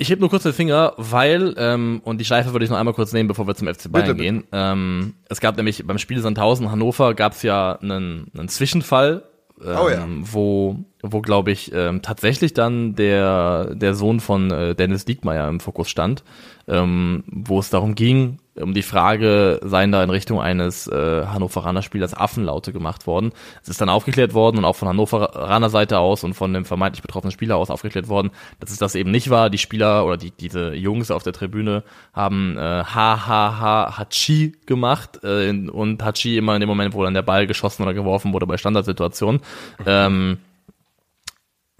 Ich heb nur kurz den Finger, weil, ähm, und die Schleife würde ich noch einmal kurz nehmen, bevor wir zum FC Bayern bitte, bitte. gehen. Ähm, es gab nämlich beim Spiel Sandhausen Hannover gab es ja einen, einen Zwischenfall, ähm, oh ja. wo, wo glaube ich ähm, tatsächlich dann der, der Sohn von äh, Dennis Diekmeyer im Fokus stand, ähm, wo es darum ging, um die Frage, seien da in Richtung eines äh, Hannoveraner Spielers Affenlaute gemacht worden. Es ist dann aufgeklärt worden und auch von Hannoveraner Seite aus und von dem vermeintlich betroffenen Spieler aus aufgeklärt worden, dass es das eben nicht war. Die Spieler oder die, diese Jungs auf der Tribüne haben äh, ha ha ha Hachi gemacht äh, und Hachi immer in dem Moment, wo dann der Ball geschossen oder geworfen wurde bei Standardsituationen. Ähm,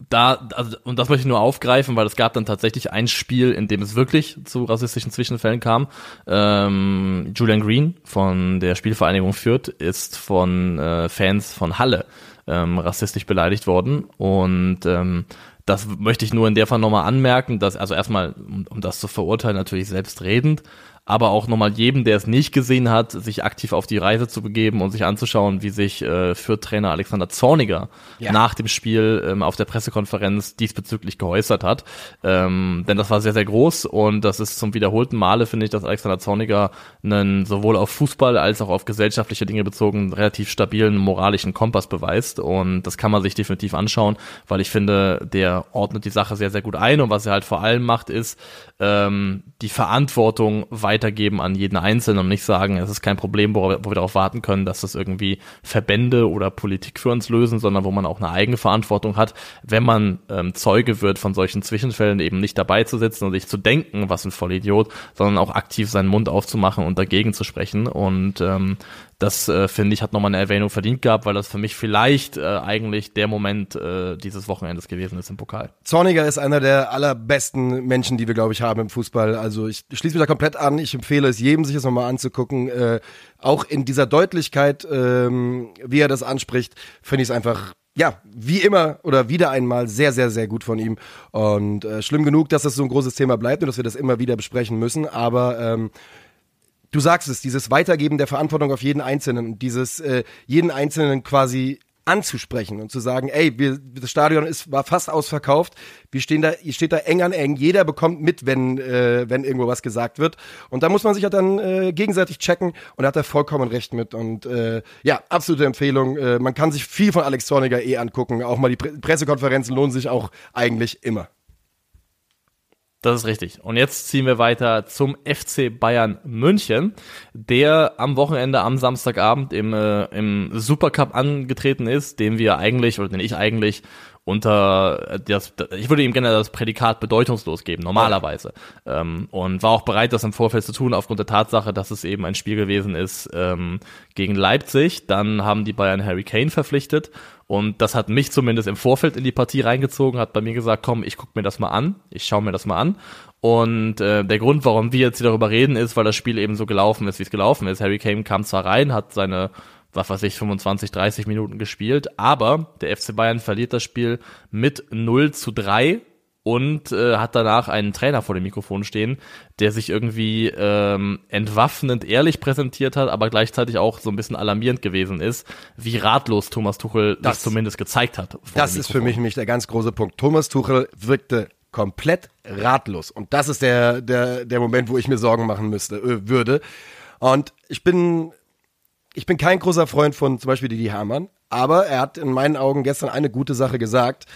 da, also, und das möchte ich nur aufgreifen, weil es gab dann tatsächlich ein Spiel, in dem es wirklich zu rassistischen Zwischenfällen kam. Ähm, Julian Green von der Spielvereinigung Fürth ist von äh, Fans von Halle ähm, rassistisch beleidigt worden und ähm, das möchte ich nur in der Fall nochmal anmerken, dass, also erstmal, um, um das zu verurteilen, natürlich selbstredend, aber auch nochmal jedem, der es nicht gesehen hat, sich aktiv auf die Reise zu begeben und sich anzuschauen, wie sich äh, für Trainer Alexander Zorniger ja. nach dem Spiel ähm, auf der Pressekonferenz diesbezüglich geäußert hat. Ähm, denn das war sehr, sehr groß und das ist zum wiederholten Male, finde ich, dass Alexander Zorniger einen sowohl auf Fußball als auch auf gesellschaftliche Dinge bezogen relativ stabilen moralischen Kompass beweist und das kann man sich definitiv anschauen, weil ich finde, der ordnet die Sache sehr, sehr gut ein und was er halt vor allem macht, ist ähm, die Verantwortung weiter weitergeben an jeden Einzelnen und nicht sagen, es ist kein Problem, wo, wo wir darauf warten können, dass das irgendwie Verbände oder Politik für uns lösen, sondern wo man auch eine eigene Verantwortung hat, wenn man ähm, Zeuge wird von solchen Zwischenfällen, eben nicht dabei zu sitzen und sich zu denken, was ein Vollidiot, sondern auch aktiv seinen Mund aufzumachen und dagegen zu sprechen. Und ähm, das äh, finde ich hat nochmal eine Erwähnung verdient gehabt, weil das für mich vielleicht äh, eigentlich der Moment äh, dieses Wochenendes gewesen ist im Pokal. Zorniger ist einer der allerbesten Menschen, die wir glaube ich haben im Fußball. Also ich schließe mich da komplett an. Ich empfehle es jedem, sich das nochmal anzugucken. Äh, auch in dieser Deutlichkeit, ähm, wie er das anspricht, finde ich es einfach ja, wie immer oder wieder einmal sehr, sehr, sehr gut von ihm. Und äh, schlimm genug, dass das so ein großes Thema bleibt und dass wir das immer wieder besprechen müssen. Aber ähm, du sagst es, dieses Weitergeben der Verantwortung auf jeden Einzelnen, dieses äh, jeden Einzelnen quasi anzusprechen und zu sagen, ey, wir, das Stadion ist, war fast ausverkauft, wir stehen da, ihr steht da eng an eng, jeder bekommt mit, wenn, äh, wenn irgendwo was gesagt wird. Und da muss man sich ja dann äh, gegenseitig checken und da hat er vollkommen recht mit. Und äh, ja, absolute Empfehlung. Äh, man kann sich viel von Alex Zorniger eh angucken. Auch mal die Pre Pressekonferenzen lohnen sich auch eigentlich immer. Das ist richtig. Und jetzt ziehen wir weiter zum FC Bayern München, der am Wochenende, am Samstagabend im, äh, im Supercup angetreten ist, den wir eigentlich, oder den ich eigentlich unter das, ich würde ihm gerne das Prädikat bedeutungslos geben, normalerweise. Ähm, und war auch bereit, das im Vorfeld zu tun, aufgrund der Tatsache, dass es eben ein Spiel gewesen ist ähm, gegen Leipzig. Dann haben die Bayern Harry Kane verpflichtet und das hat mich zumindest im Vorfeld in die Partie reingezogen, hat bei mir gesagt, komm, ich guck mir das mal an, ich schaue mir das mal an. Und äh, der Grund, warum wir jetzt hier darüber reden, ist, weil das Spiel eben so gelaufen ist, wie es gelaufen ist. Harry Kane kam zwar rein, hat seine was weiß ich, 25, 30 Minuten gespielt, aber der FC Bayern verliert das Spiel mit 0 zu 3 und äh, hat danach einen Trainer vor dem Mikrofon stehen, der sich irgendwie ähm, entwaffnend ehrlich präsentiert hat, aber gleichzeitig auch so ein bisschen alarmierend gewesen ist, wie ratlos Thomas Tuchel das, das zumindest gezeigt hat. Das ist für mich nämlich der ganz große Punkt. Thomas Tuchel wirkte komplett ratlos und das ist der der der Moment, wo ich mir Sorgen machen müsste äh, würde. Und ich bin ich bin kein großer Freund von zum Beispiel Didi Hamann, aber er hat in meinen Augen gestern eine gute Sache gesagt.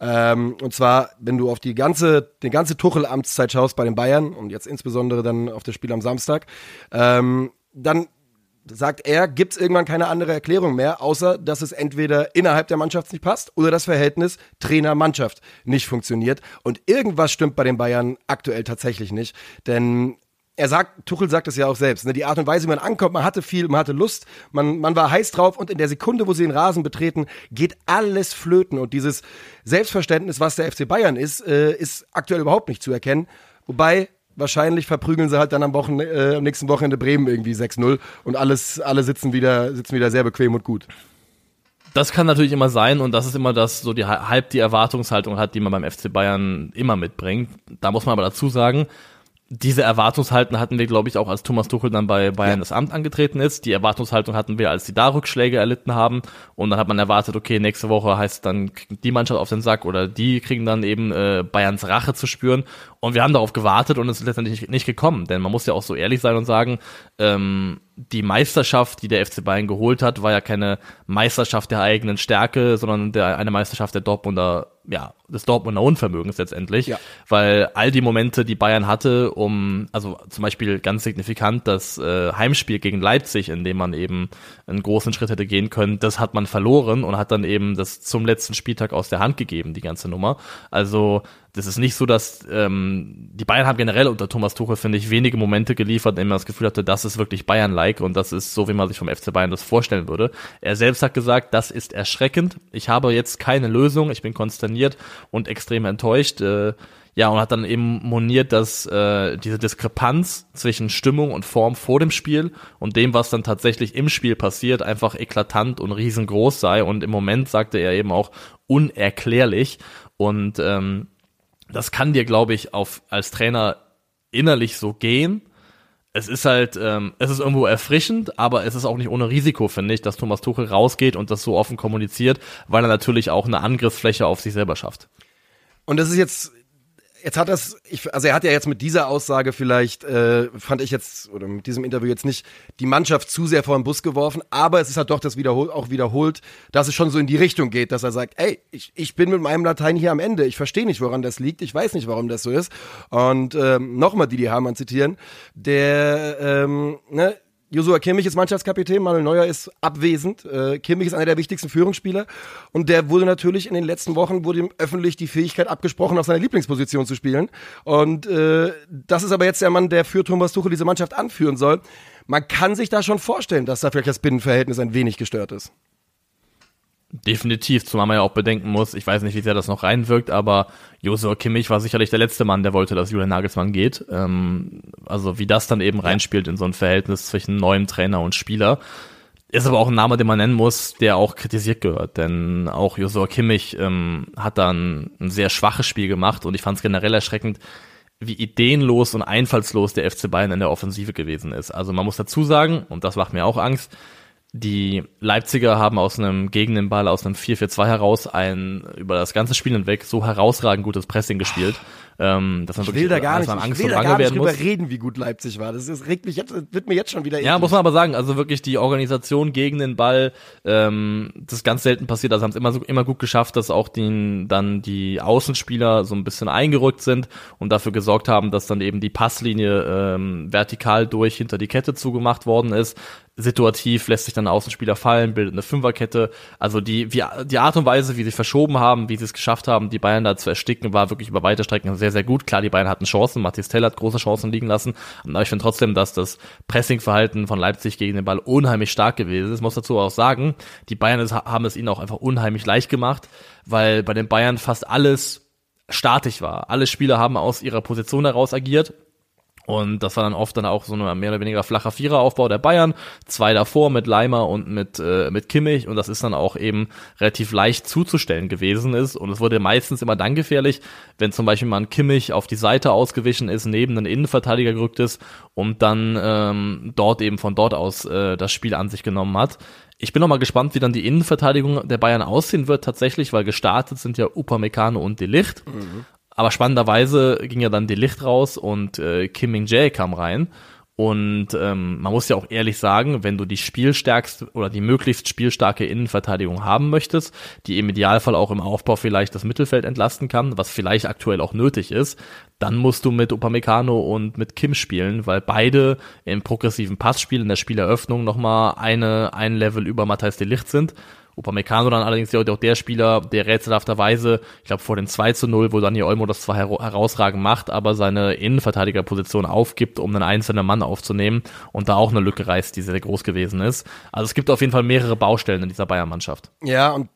Ähm, und zwar, wenn du auf die ganze, die ganze Tuchel-Amtszeit schaust bei den Bayern und jetzt insbesondere dann auf das Spiel am Samstag, ähm, dann sagt er, gibt es irgendwann keine andere Erklärung mehr, außer dass es entweder innerhalb der Mannschaft nicht passt oder das Verhältnis Trainer-Mannschaft nicht funktioniert. Und irgendwas stimmt bei den Bayern aktuell tatsächlich nicht. Denn er sagt, Tuchel sagt es ja auch selbst, ne, die Art und Weise, wie man ankommt, man hatte viel, man hatte Lust, man, man war heiß drauf und in der Sekunde, wo sie den Rasen betreten, geht alles flöten und dieses Selbstverständnis, was der FC Bayern ist, äh, ist aktuell überhaupt nicht zu erkennen. Wobei, wahrscheinlich verprügeln sie halt dann am, Wochen, äh, am nächsten Wochenende Bremen irgendwie 6-0 und alles, alle sitzen wieder, sitzen wieder sehr bequem und gut. Das kann natürlich immer sein und das ist immer das, so die halb die Erwartungshaltung hat, die man beim FC Bayern immer mitbringt. Da muss man aber dazu sagen, diese Erwartungshaltung hatten wir, glaube ich, auch als Thomas Tuchel dann bei Bayern ja. das Amt angetreten ist. Die Erwartungshaltung hatten wir, als die da Rückschläge erlitten haben. Und dann hat man erwartet, okay, nächste Woche heißt dann die Mannschaft auf den Sack oder die kriegen dann eben äh, Bayerns Rache zu spüren. Und wir haben darauf gewartet und es ist letztendlich nicht, nicht gekommen. Denn man muss ja auch so ehrlich sein und sagen, ähm, die Meisterschaft, die der FC Bayern geholt hat, war ja keine Meisterschaft der eigenen Stärke, sondern der, eine Meisterschaft der Dortmunder ja, des Dortmunder Unvermögens letztendlich, ja. weil all die Momente, die Bayern hatte, um, also zum Beispiel ganz signifikant das äh, Heimspiel gegen Leipzig, in dem man eben einen großen Schritt hätte gehen können, das hat man verloren und hat dann eben das zum letzten Spieltag aus der Hand gegeben, die ganze Nummer. Also das ist nicht so, dass ähm, die Bayern haben generell unter Thomas Tuchel, finde ich, wenige Momente geliefert, in denen man das Gefühl hatte, das ist wirklich Bayern-like und das ist so, wie man sich vom FC Bayern das vorstellen würde. Er selbst hat gesagt, das ist erschreckend. Ich habe jetzt keine Lösung, ich bin konsterniert und extrem enttäuscht. Äh, ja, und hat dann eben moniert, dass äh, diese Diskrepanz zwischen Stimmung und Form vor dem Spiel und dem, was dann tatsächlich im Spiel passiert, einfach eklatant und riesengroß sei. Und im Moment sagte er eben auch unerklärlich. Und ähm, das kann dir, glaube ich, auf als Trainer innerlich so gehen. Es ist halt, ähm, es ist irgendwo erfrischend, aber es ist auch nicht ohne Risiko, finde ich, dass Thomas Tuchel rausgeht und das so offen kommuniziert, weil er natürlich auch eine Angriffsfläche auf sich selber schafft. Und das ist jetzt jetzt hat das, ich, also er hat ja jetzt mit dieser Aussage vielleicht, äh, fand ich jetzt, oder mit diesem Interview jetzt nicht die Mannschaft zu sehr vor den Bus geworfen, aber es ist halt doch das wiederhol auch wiederholt, dass es schon so in die Richtung geht, dass er sagt, ey, ich, ich bin mit meinem Latein hier am Ende, ich verstehe nicht, woran das liegt, ich weiß nicht, warum das so ist. Und ähm, nochmal Didi Hamann zitieren, der, ähm, ne, Josua Kimmich ist Mannschaftskapitän, Manuel Neuer ist abwesend. Äh, Kimmich ist einer der wichtigsten Führungsspieler und der wurde natürlich in den letzten Wochen wurde ihm öffentlich die Fähigkeit abgesprochen, auf seiner Lieblingsposition zu spielen. Und äh, das ist aber jetzt der Mann, der für Thomas Tuchel diese Mannschaft anführen soll. Man kann sich da schon vorstellen, dass da vielleicht das Binnenverhältnis ein wenig gestört ist. Definitiv, zumal man ja auch bedenken muss, ich weiß nicht, wie sehr das noch reinwirkt, aber Josua Kimmich war sicherlich der letzte Mann, der wollte, dass Julian Nagelsmann geht. Ähm, also wie das dann eben reinspielt in so ein Verhältnis zwischen neuem Trainer und Spieler. Ist aber auch ein Name, den man nennen muss, der auch kritisiert gehört. Denn auch Josua Kimmich ähm, hat dann ein sehr schwaches Spiel gemacht und ich fand es generell erschreckend, wie ideenlos und einfallslos der FC Bayern in der Offensive gewesen ist. Also man muss dazu sagen, und das macht mir auch Angst, die Leipziger haben aus einem gegen den Ball aus einem 4-4-2 heraus ein über das ganze Spiel hinweg so herausragend gutes Pressing gespielt. Ähm, dass man ich will da gar nicht, Angst ich will da gar nicht drüber muss. reden, wie gut Leipzig war. Das, ist, regt mich jetzt, wird mir jetzt schon wieder Ja, eklig. muss man aber sagen, also wirklich die Organisation gegen den Ball, ähm, das ist ganz selten passiert. Also haben es immer so immer gut geschafft, dass auch die, dann die Außenspieler so ein bisschen eingerückt sind und dafür gesorgt haben, dass dann eben die Passlinie ähm, vertikal durch hinter die Kette zugemacht worden ist. Situativ lässt sich dann ein Außenspieler fallen, bildet eine Fünferkette. Also die, wie, die Art und Weise, wie sie verschoben haben, wie sie es geschafft haben, die Bayern da zu ersticken, war wirklich über weite Strecken sehr, sehr gut. Klar, die Bayern hatten Chancen, Matthias Tell hat große Chancen liegen lassen, aber ich finde trotzdem, dass das Pressingverhalten von Leipzig gegen den Ball unheimlich stark gewesen ist. Muss dazu auch sagen, die Bayern haben es ihnen auch einfach unheimlich leicht gemacht, weil bei den Bayern fast alles statisch war. Alle Spieler haben aus ihrer Position heraus agiert. Und das war dann oft dann auch so ein mehr oder weniger flacher Viereraufbau der Bayern. Zwei davor mit Leimer und mit, äh, mit Kimmich. Und das ist dann auch eben relativ leicht zuzustellen gewesen ist. Und es wurde meistens immer dann gefährlich, wenn zum Beispiel mal ein Kimmich auf die Seite ausgewichen ist, neben einen Innenverteidiger gerückt ist und dann ähm, dort eben von dort aus äh, das Spiel an sich genommen hat. Ich bin noch mal gespannt, wie dann die Innenverteidigung der Bayern aussehen wird tatsächlich, weil gestartet sind ja Upamecano und Delicht. Mhm. Aber spannenderweise ging ja dann die Licht raus und äh, Kim Min Jae kam rein. Und ähm, man muss ja auch ehrlich sagen, wenn du die spielstärkste oder die möglichst spielstarke Innenverteidigung haben möchtest, die im Idealfall auch im Aufbau vielleicht das Mittelfeld entlasten kann, was vielleicht aktuell auch nötig ist, dann musst du mit Upamecano und mit Kim spielen, weil beide im progressiven Passspiel in der Spieleröffnung nochmal eine, ein Level über Matthijs de Licht sind. Upamecano dann allerdings auch der Spieler, der rätselhafterweise, ich glaube vor dem 2 zu 0, wo Daniel Olmo das zwar herausragend macht, aber seine Innenverteidigerposition aufgibt, um einen einzelnen Mann aufzunehmen und da auch eine Lücke reißt, die sehr groß gewesen ist. Also es gibt auf jeden Fall mehrere Baustellen in dieser Bayern-Mannschaft. Ja, und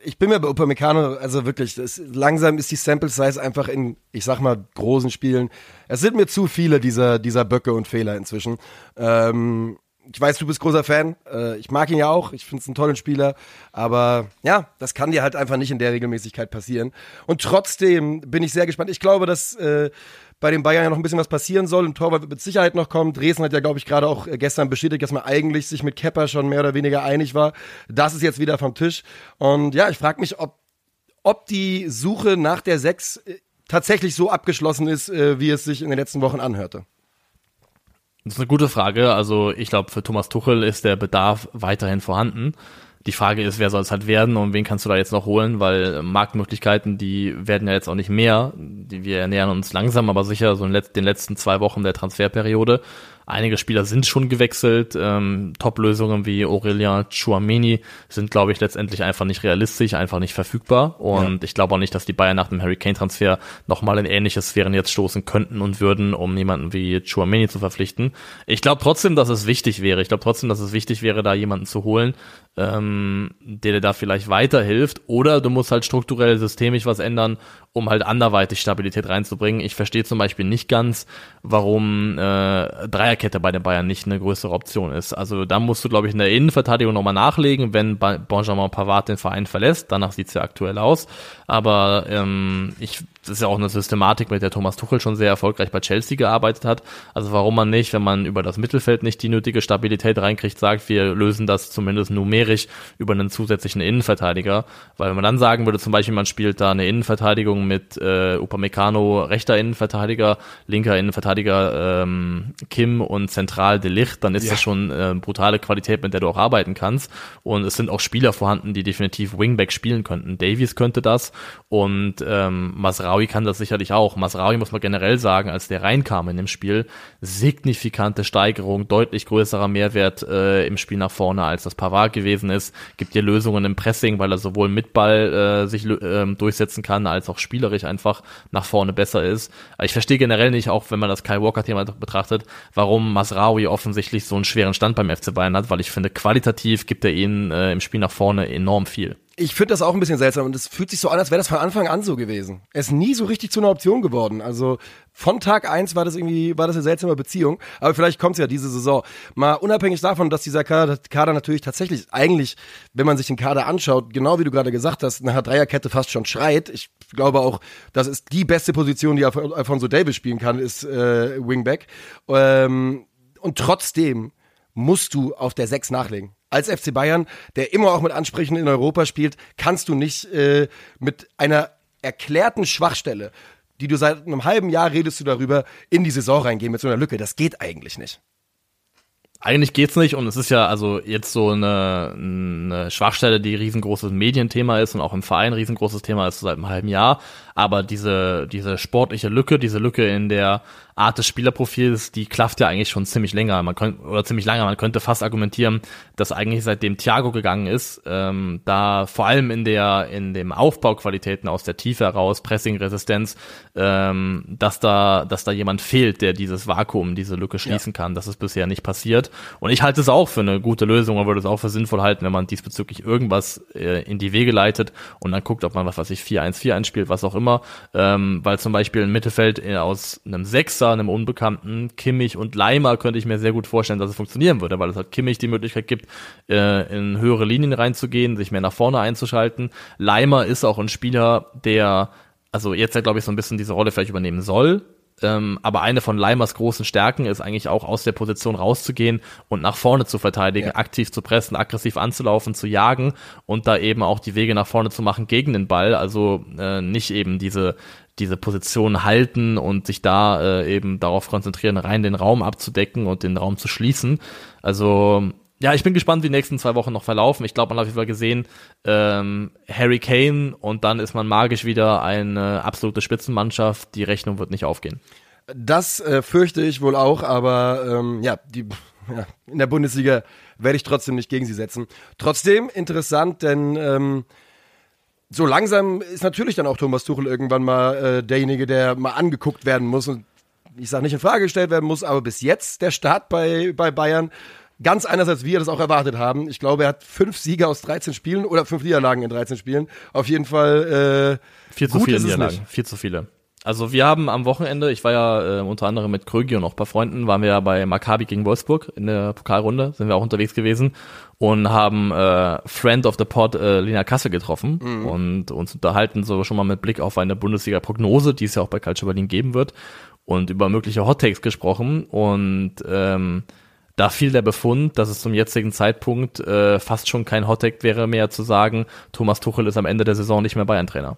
ich bin mir bei Upamecano, also wirklich, das, langsam ist die Sample Size einfach in, ich sag mal, großen Spielen. Es sind mir zu viele dieser, dieser Böcke und Fehler inzwischen. Ähm, ich weiß, du bist großer Fan. Äh, ich mag ihn ja auch. Ich finde es einen tollen Spieler. Aber ja, das kann dir halt einfach nicht in der Regelmäßigkeit passieren. Und trotzdem bin ich sehr gespannt. Ich glaube, dass äh, bei den Bayern ja noch ein bisschen was passieren soll. Ein Torwart wird mit Sicherheit noch kommen. Dresden hat ja, glaube ich, gerade auch äh, gestern bestätigt, dass man eigentlich sich mit Kepper schon mehr oder weniger einig war. Das ist jetzt wieder vom Tisch. Und ja, ich frage mich, ob, ob die Suche nach der Sechs tatsächlich so abgeschlossen ist, wie es sich in den letzten Wochen anhörte. Das ist eine gute Frage. Also ich glaube, für Thomas Tuchel ist der Bedarf weiterhin vorhanden. Die Frage ist, wer soll es halt werden und wen kannst du da jetzt noch holen, weil Marktmöglichkeiten, die werden ja jetzt auch nicht mehr. Wir nähern uns langsam, aber sicher so in den letzten zwei Wochen der Transferperiode. Einige Spieler sind schon gewechselt. Ähm, Top-Lösungen wie Aurelien Chouameni sind, glaube ich, letztendlich einfach nicht realistisch, einfach nicht verfügbar. Und ja. ich glaube auch nicht, dass die Bayern nach dem Harry Kane-Transfer nochmal in ähnliche Sphären jetzt stoßen könnten und würden, um jemanden wie Chouameni zu verpflichten. Ich glaube trotzdem, dass es wichtig wäre. Ich glaube trotzdem, dass es wichtig wäre, da jemanden zu holen, ähm, der dir da vielleicht weiterhilft. Oder du musst halt strukturell systemisch was ändern, um halt anderweitig Stabilität reinzubringen. Ich verstehe zum Beispiel nicht ganz, warum äh, Dreierkette bei den Bayern nicht eine größere Option ist. Also da musst du, glaube ich, in der Innenverteidigung nochmal nachlegen, wenn Benjamin Pavard den Verein verlässt. Danach sieht's ja aktuell aus. Aber ähm, ich das ist ja auch eine Systematik, mit der Thomas Tuchel schon sehr erfolgreich bei Chelsea gearbeitet hat. Also warum man nicht, wenn man über das Mittelfeld nicht die nötige Stabilität reinkriegt, sagt, wir lösen das zumindest numerisch über einen zusätzlichen Innenverteidiger. Weil wenn man dann sagen würde, zum Beispiel, man spielt da eine Innenverteidigung mit äh, Upamecano, rechter Innenverteidiger, linker Innenverteidiger ähm, Kim und zentral De Licht, dann ist ja. das schon äh, brutale Qualität, mit der du auch arbeiten kannst. Und es sind auch Spieler vorhanden, die definitiv Wingback spielen könnten. Davies könnte das und ähm, Masraoui Masraoui kann das sicherlich auch. Masraoui muss man generell sagen, als der reinkam in dem Spiel, signifikante Steigerung, deutlich größerer Mehrwert äh, im Spiel nach vorne, als das Pavard gewesen ist. Gibt dir Lösungen im Pressing, weil er sowohl mit Ball äh, sich äh, durchsetzen kann, als auch spielerisch einfach nach vorne besser ist. Ich verstehe generell nicht, auch wenn man das Kyle Walker-Thema betrachtet, warum Masraoui offensichtlich so einen schweren Stand beim FC Bayern hat, weil ich finde, qualitativ gibt er ihnen äh, im Spiel nach vorne enorm viel ich finde das auch ein bisschen seltsam und es fühlt sich so an, als wäre das von Anfang an so gewesen. Er ist nie so richtig zu einer Option geworden. Also von Tag eins war das irgendwie, war das eine seltsame Beziehung. Aber vielleicht kommt's ja diese Saison. Mal unabhängig davon, dass dieser Kader, Kader natürlich tatsächlich eigentlich, wenn man sich den Kader anschaut, genau wie du gerade gesagt hast, nach Dreierkette fast schon schreit. Ich glaube auch, das ist die beste Position, die Alfonso Davis spielen kann, ist äh, Wingback. Ähm, und trotzdem musst du auf der Sechs nachlegen als FC Bayern, der immer auch mit Ansprüchen in Europa spielt, kannst du nicht äh, mit einer erklärten Schwachstelle die du seit einem halben Jahr redest du darüber, in die Saison reingehen mit so einer Lücke. Das geht eigentlich nicht. Eigentlich geht's nicht und es ist ja also jetzt so eine, eine Schwachstelle, die riesengroßes Medienthema ist und auch im Verein riesengroßes Thema ist seit einem halben Jahr. Aber diese, diese sportliche Lücke, diese Lücke in der Art des Spielerprofils, die klafft ja eigentlich schon ziemlich länger. Man könnte, oder ziemlich lange, man könnte fast argumentieren, dass eigentlich seitdem Thiago gegangen ist, ähm, da vor allem in der, in dem Aufbauqualitäten aus der Tiefe heraus, Pressing-Resistenz, ähm, dass da, dass da jemand fehlt, der dieses Vakuum, diese Lücke schließen ja. kann. Das ist bisher nicht passiert. Und ich halte es auch für eine gute Lösung und würde es auch für sinnvoll halten, wenn man diesbezüglich irgendwas äh, in die Wege leitet und dann guckt, ob man was weiß ich 4-1-4 einspielt, was auch immer, ähm, weil zum Beispiel ein Mittelfeld aus einem Sechser, einem Unbekannten, Kimmich und Leimer könnte ich mir sehr gut vorstellen, dass es funktionieren würde, weil es halt Kimmich die Möglichkeit gibt, äh, in höhere Linien reinzugehen, sich mehr nach vorne einzuschalten. Leimer ist auch ein Spieler, der also jetzt ja, glaube ich, so ein bisschen diese Rolle vielleicht übernehmen soll, ähm, aber eine von Leimers großen Stärken ist eigentlich auch aus der Position rauszugehen und nach vorne zu verteidigen, ja. aktiv zu pressen, aggressiv anzulaufen, zu jagen und da eben auch die Wege nach vorne zu machen gegen den Ball. Also äh, nicht eben diese diese Position halten und sich da äh, eben darauf konzentrieren, rein den Raum abzudecken und den Raum zu schließen. Also ja, ich bin gespannt, wie die nächsten zwei Wochen noch verlaufen. Ich glaube, man hat auf jeden Fall gesehen, ähm, Harry Kane und dann ist man magisch wieder eine absolute Spitzenmannschaft. Die Rechnung wird nicht aufgehen. Das äh, fürchte ich wohl auch, aber ähm, ja, die, ja, in der Bundesliga werde ich trotzdem nicht gegen sie setzen. Trotzdem interessant, denn ähm, so langsam ist natürlich dann auch Thomas Tuchel irgendwann mal äh, derjenige, der mal angeguckt werden muss und ich sage nicht in Frage gestellt werden muss, aber bis jetzt der Start bei, bei Bayern Ganz anders, als wir das auch erwartet haben. Ich glaube, er hat fünf Siege aus 13 Spielen oder fünf Niederlagen in 13 Spielen. Auf jeden Fall äh, viel zu viele Niederlagen. Viel zu viele. Also wir haben am Wochenende, ich war ja äh, unter anderem mit Krögi und auch bei Freunden, waren wir ja bei Maccabi gegen Wolfsburg in der Pokalrunde, sind wir auch unterwegs gewesen und haben äh, Friend of the Pod äh, Lena Kassel getroffen mhm. und uns unterhalten so schon mal mit Blick auf eine Bundesliga-Prognose, die es ja auch bei Culture Berlin geben wird und über mögliche Hot Takes gesprochen und ähm, da fiel der Befund, dass es zum jetzigen Zeitpunkt äh, fast schon kein Hottag wäre mehr zu sagen, Thomas Tuchel ist am Ende der Saison nicht mehr Bayern-Trainer.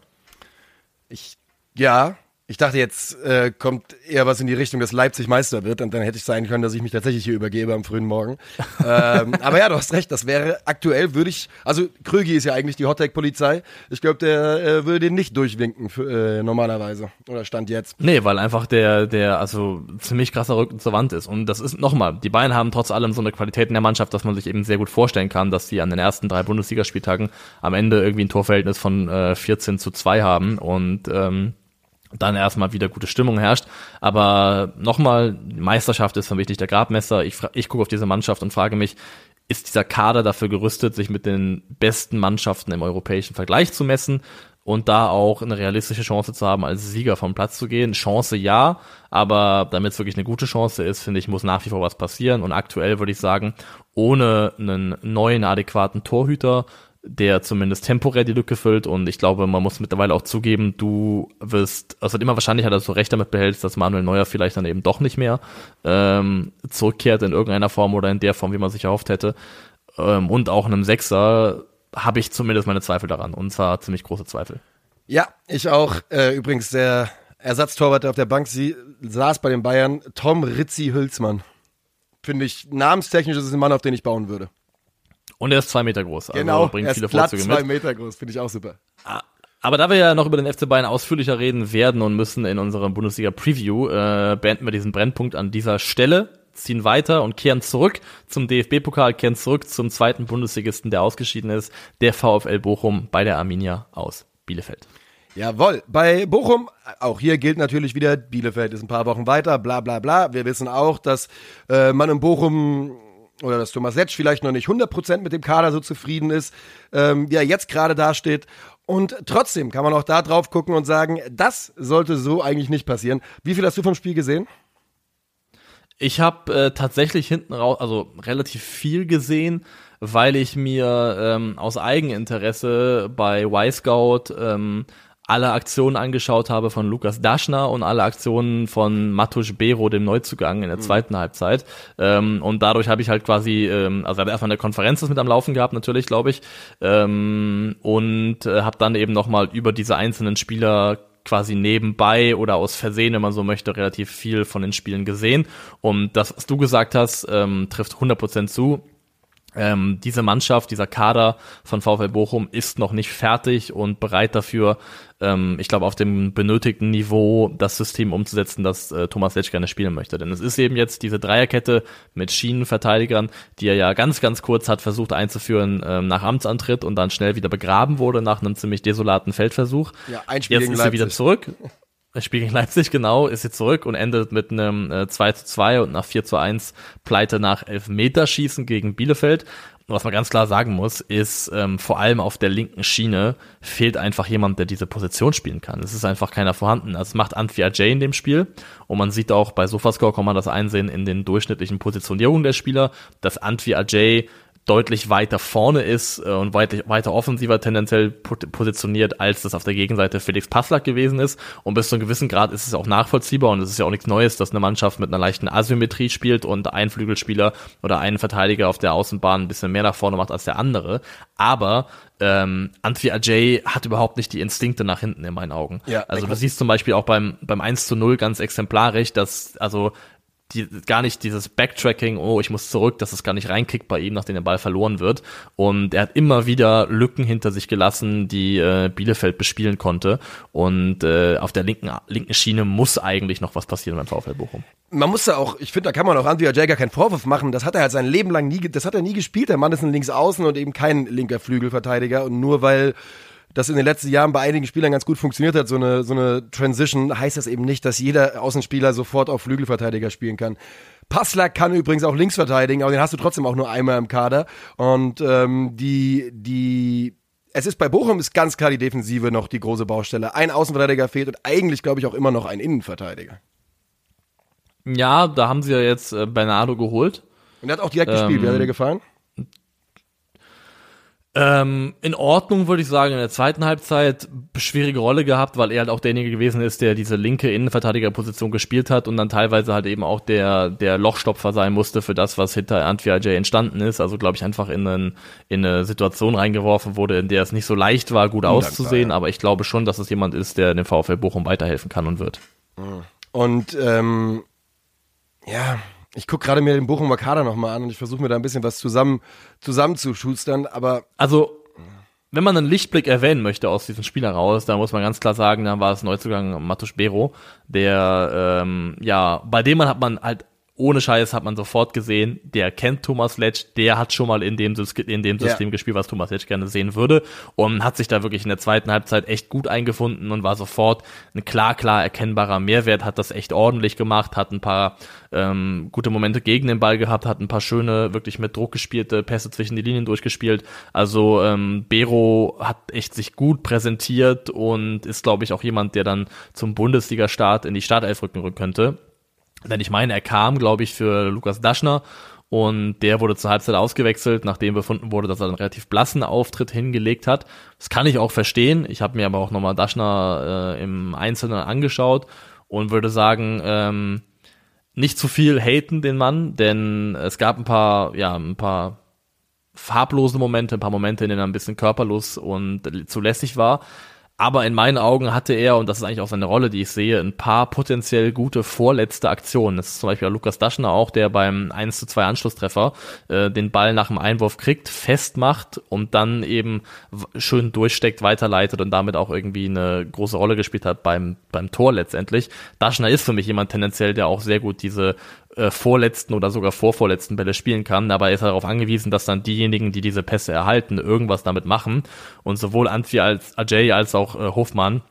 Ich, ja, ich dachte, jetzt äh, kommt eher was in die Richtung, dass Leipzig Meister wird und dann hätte ich sein können, dass ich mich tatsächlich hier übergebe am frühen Morgen. ähm, aber ja, du hast recht, das wäre aktuell würde ich, also Krögi ist ja eigentlich die Hottech-Polizei. Ich glaube, der äh, würde den nicht durchwinken für, äh, normalerweise oder stand jetzt. Nee, weil einfach der, der also ziemlich krasser Rücken zur Wand ist. Und das ist nochmal, die Bayern haben trotz allem so eine Qualität in der Mannschaft, dass man sich eben sehr gut vorstellen kann, dass die an den ersten drei Bundesligaspieltagen am Ende irgendwie ein Torverhältnis von äh, 14 zu 2 haben und ähm, dann erstmal wieder gute Stimmung herrscht. Aber nochmal, Meisterschaft ist für mich nicht der Grabmesser. Ich, ich gucke auf diese Mannschaft und frage mich, ist dieser Kader dafür gerüstet, sich mit den besten Mannschaften im europäischen Vergleich zu messen und da auch eine realistische Chance zu haben, als Sieger vom Platz zu gehen? Chance ja, aber damit es wirklich eine gute Chance ist, finde ich, muss nach wie vor was passieren. Und aktuell würde ich sagen, ohne einen neuen adäquaten Torhüter der zumindest temporär die Lücke füllt und ich glaube, man muss mittlerweile auch zugeben, du wirst, also immer wahrscheinlicher, dass du recht damit behältst, dass Manuel Neuer vielleicht dann eben doch nicht mehr ähm, zurückkehrt in irgendeiner Form oder in der Form, wie man sich erhofft hätte. Ähm, und auch in einem Sechser habe ich zumindest meine Zweifel daran und zwar ziemlich große Zweifel. Ja, ich auch. Äh, übrigens, der Ersatztorwart auf der Bank sie saß bei den Bayern, Tom Ritzi Hülsmann. Finde ich, namenstechnisch ist es ein Mann, auf den ich bauen würde. Und er ist zwei Meter groß. Also genau, bringt er ist viele glatt Vorzüge zwei mit. Meter groß, finde ich auch super. Ah, aber da wir ja noch über den FC Bayern ausführlicher reden werden und müssen in unserem Bundesliga-Preview, äh, beenden wir diesen Brennpunkt an dieser Stelle, ziehen weiter und kehren zurück zum DFB-Pokal, kehren zurück zum zweiten Bundesligisten, der ausgeschieden ist, der VfL Bochum bei der Arminia aus Bielefeld. Jawohl, bei Bochum, auch hier gilt natürlich wieder, Bielefeld ist ein paar Wochen weiter, bla bla bla. Wir wissen auch, dass äh, man in Bochum oder dass Thomas Setsch vielleicht noch nicht 100% mit dem Kader so zufrieden ist, ähm, er jetzt gerade dasteht. Und trotzdem kann man auch da drauf gucken und sagen, das sollte so eigentlich nicht passieren. Wie viel hast du vom Spiel gesehen? Ich habe äh, tatsächlich hinten raus, also relativ viel gesehen, weil ich mir ähm, aus Eigeninteresse bei Y-Scout ähm, alle Aktionen angeschaut habe von Lukas Daschner und alle Aktionen von Matusz Bero, dem Neuzugang in der mhm. zweiten mhm. Halbzeit. Ähm, und dadurch habe ich halt quasi, ähm, also habe erstmal eine Konferenz mit am Laufen gehabt, natürlich, glaube ich. Ähm, und äh, habe dann eben nochmal über diese einzelnen Spieler quasi nebenbei oder aus Versehen, wenn man so möchte, relativ viel von den Spielen gesehen. Und das, was du gesagt hast, ähm, trifft 100% zu ähm, diese Mannschaft, dieser Kader von VfL Bochum ist noch nicht fertig und bereit dafür, ähm, ich glaube, auf dem benötigten Niveau das System umzusetzen, das äh, Thomas Letsch gerne spielen möchte. Denn es ist eben jetzt diese Dreierkette mit Schienenverteidigern, die er ja ganz, ganz kurz hat versucht einzuführen ähm, nach Amtsantritt und dann schnell wieder begraben wurde nach einem ziemlich desolaten Feldversuch. Ja, ein Spiel jetzt ist er wieder zurück. Das Spiel gegen Leipzig, genau, ist jetzt zurück und endet mit einem äh, 2 zu 2 und nach 4 zu 1 Pleite nach Elfmeterschießen gegen Bielefeld. Und was man ganz klar sagen muss, ist, ähm, vor allem auf der linken Schiene fehlt einfach jemand, der diese Position spielen kann. Es ist einfach keiner vorhanden. Also es macht Antwi Ajay in dem Spiel. Und man sieht auch bei Sofascore kann man das einsehen in den durchschnittlichen Positionierungen der Spieler, dass Antwi Ajay deutlich weiter vorne ist äh, und weit, weiter offensiver tendenziell positioniert, als das auf der Gegenseite Felix Passlack gewesen ist. Und bis zu einem gewissen Grad ist es auch nachvollziehbar und es ist ja auch nichts Neues, dass eine Mannschaft mit einer leichten Asymmetrie spielt und ein Flügelspieler oder ein Verteidiger auf der Außenbahn ein bisschen mehr nach vorne macht als der andere. Aber ähm, Antwi Ajay hat überhaupt nicht die Instinkte nach hinten in meinen Augen. Ja, also du siehst zum Beispiel auch beim, beim 1 zu 0 ganz exemplarisch, dass also die, gar nicht dieses Backtracking, oh, ich muss zurück, dass es gar nicht reinkickt bei ihm, nachdem der Ball verloren wird. Und er hat immer wieder Lücken hinter sich gelassen, die äh, Bielefeld bespielen konnte. Und äh, auf der linken, linken Schiene muss eigentlich noch was passieren beim VfL Bochum. Man muss ja auch, ich finde, da kann man auch Andrea Jäger keinen Vorwurf machen. Das hat er halt sein Leben lang nie, das hat er nie gespielt. Der Mann ist ein Linksaußen und eben kein linker Flügelverteidiger. Und nur weil das in den letzten Jahren bei einigen Spielern ganz gut funktioniert hat, so eine, so eine Transition, heißt das eben nicht, dass jeder Außenspieler sofort auf Flügelverteidiger spielen kann. Passlack kann übrigens auch links verteidigen, aber den hast du trotzdem auch nur einmal im Kader. Und ähm, die, die es ist bei Bochum ist ganz klar die Defensive noch die große Baustelle. Ein Außenverteidiger fehlt und eigentlich, glaube ich, auch immer noch ein Innenverteidiger. Ja, da haben sie ja jetzt äh, Bernardo geholt. Und er hat auch direkt ähm, gespielt. Wie hat er dir gefallen? Ähm, in Ordnung, würde ich sagen. In der zweiten Halbzeit schwierige Rolle gehabt, weil er halt auch derjenige gewesen ist, der diese linke Innenverteidigerposition gespielt hat und dann teilweise halt eben auch der, der Lochstopfer sein musste für das, was hinter Antwi Ajay entstanden ist. Also, glaube ich, einfach in, einen, in eine Situation reingeworfen wurde, in der es nicht so leicht war, gut auszusehen. Aber ich glaube schon, dass es jemand ist, der dem VfL Bochum weiterhelfen kann und wird. Und ähm, ja, ich gucke gerade mir den Bochumer Kader nochmal an und ich versuche mir da ein bisschen was zusammen zusammenzuschustern, aber. Also, wenn man einen Lichtblick erwähnen möchte aus diesem Spiel heraus, dann muss man ganz klar sagen, dann war es Neuzugang Matusz Bero, der, ähm, ja, bei dem man hat man halt ohne Scheiß hat man sofort gesehen, der kennt Thomas Letsch, der hat schon mal in dem, in dem System ja. gespielt, was Thomas Letsch gerne sehen würde und hat sich da wirklich in der zweiten Halbzeit echt gut eingefunden und war sofort ein klar, klar erkennbarer Mehrwert, hat das echt ordentlich gemacht, hat ein paar ähm, gute Momente gegen den Ball gehabt, hat ein paar schöne, wirklich mit Druck gespielte Pässe zwischen die Linien durchgespielt. Also ähm, Bero hat echt sich gut präsentiert und ist, glaube ich, auch jemand, der dann zum Bundesliga-Start in die Startelf rücken könnte. Denn ich meine, er kam, glaube ich, für Lukas Daschner und der wurde zur Halbzeit ausgewechselt, nachdem befunden wurde, dass er einen relativ blassen Auftritt hingelegt hat. Das kann ich auch verstehen. Ich habe mir aber auch nochmal Daschner äh, im Einzelnen angeschaut und würde sagen, ähm, nicht zu viel haten den Mann, denn es gab ein paar, ja, ein paar farblose Momente, ein paar Momente, in denen er ein bisschen körperlos und zu lässig war. Aber in meinen Augen hatte er, und das ist eigentlich auch seine Rolle, die ich sehe, ein paar potenziell gute vorletzte Aktionen. Das ist zum Beispiel Lukas Daschner auch, der beim 1 zu 2 Anschlusstreffer äh, den Ball nach dem Einwurf kriegt, festmacht und dann eben schön durchsteckt, weiterleitet und damit auch irgendwie eine große Rolle gespielt hat beim, beim Tor letztendlich. Daschner ist für mich jemand tendenziell, der auch sehr gut diese äh, vorletzten oder sogar vorvorletzten Bälle spielen kann, aber er ist darauf angewiesen, dass dann diejenigen, die diese Pässe erhalten, irgendwas damit machen. Und sowohl Antwi als Ajay als auch äh, Hofmann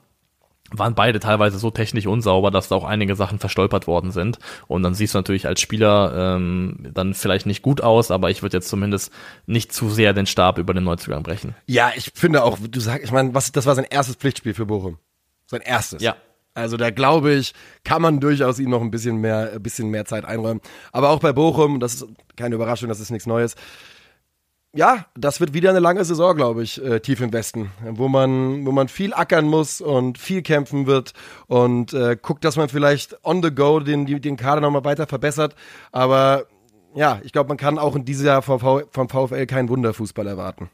waren beide teilweise so technisch unsauber, dass da auch einige Sachen verstolpert worden sind. Und dann siehst du natürlich als Spieler ähm, dann vielleicht nicht gut aus, aber ich würde jetzt zumindest nicht zu sehr den Stab über den Neuzugang brechen. Ja, ich finde auch, du sagst, ich meine, was, das war sein erstes Pflichtspiel für Bochum. Sein erstes. Ja. Also da glaube ich, kann man durchaus ihm noch ein bisschen mehr, ein bisschen mehr Zeit einräumen. Aber auch bei Bochum, das ist keine Überraschung, das ist nichts Neues. Ja, das wird wieder eine lange Saison, glaube ich, äh, tief im Westen, wo man, wo man viel ackern muss und viel kämpfen wird und äh, guckt, dass man vielleicht on the go den, den Kader nochmal weiter verbessert. Aber ja, ich glaube, man kann auch in diesem Jahr vom, vom VfL keinen Wunderfußball erwarten.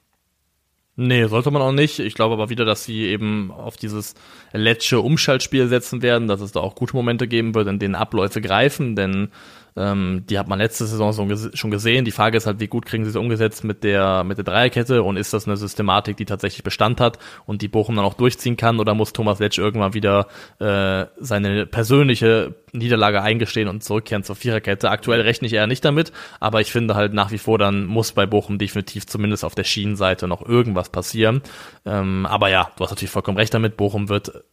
Nee, sollte man auch nicht. Ich glaube aber wieder, dass sie eben auf dieses letzte Umschaltspiel setzen werden, dass es da auch gute Momente geben wird, in denen Abläufe greifen, denn ähm, die hat man letzte Saison schon gesehen. Die Frage ist halt, wie gut kriegen sie es umgesetzt mit der, mit der Dreierkette und ist das eine Systematik, die tatsächlich Bestand hat und die Bochum dann auch durchziehen kann oder muss Thomas Letsch irgendwann wieder äh, seine persönliche Niederlage eingestehen und zurückkehren zur Viererkette? Aktuell rechne ich eher nicht damit, aber ich finde halt nach wie vor, dann muss bei Bochum definitiv zumindest auf der Schienenseite noch irgendwas passieren. Ähm, aber ja, du hast natürlich vollkommen recht damit. Bochum wird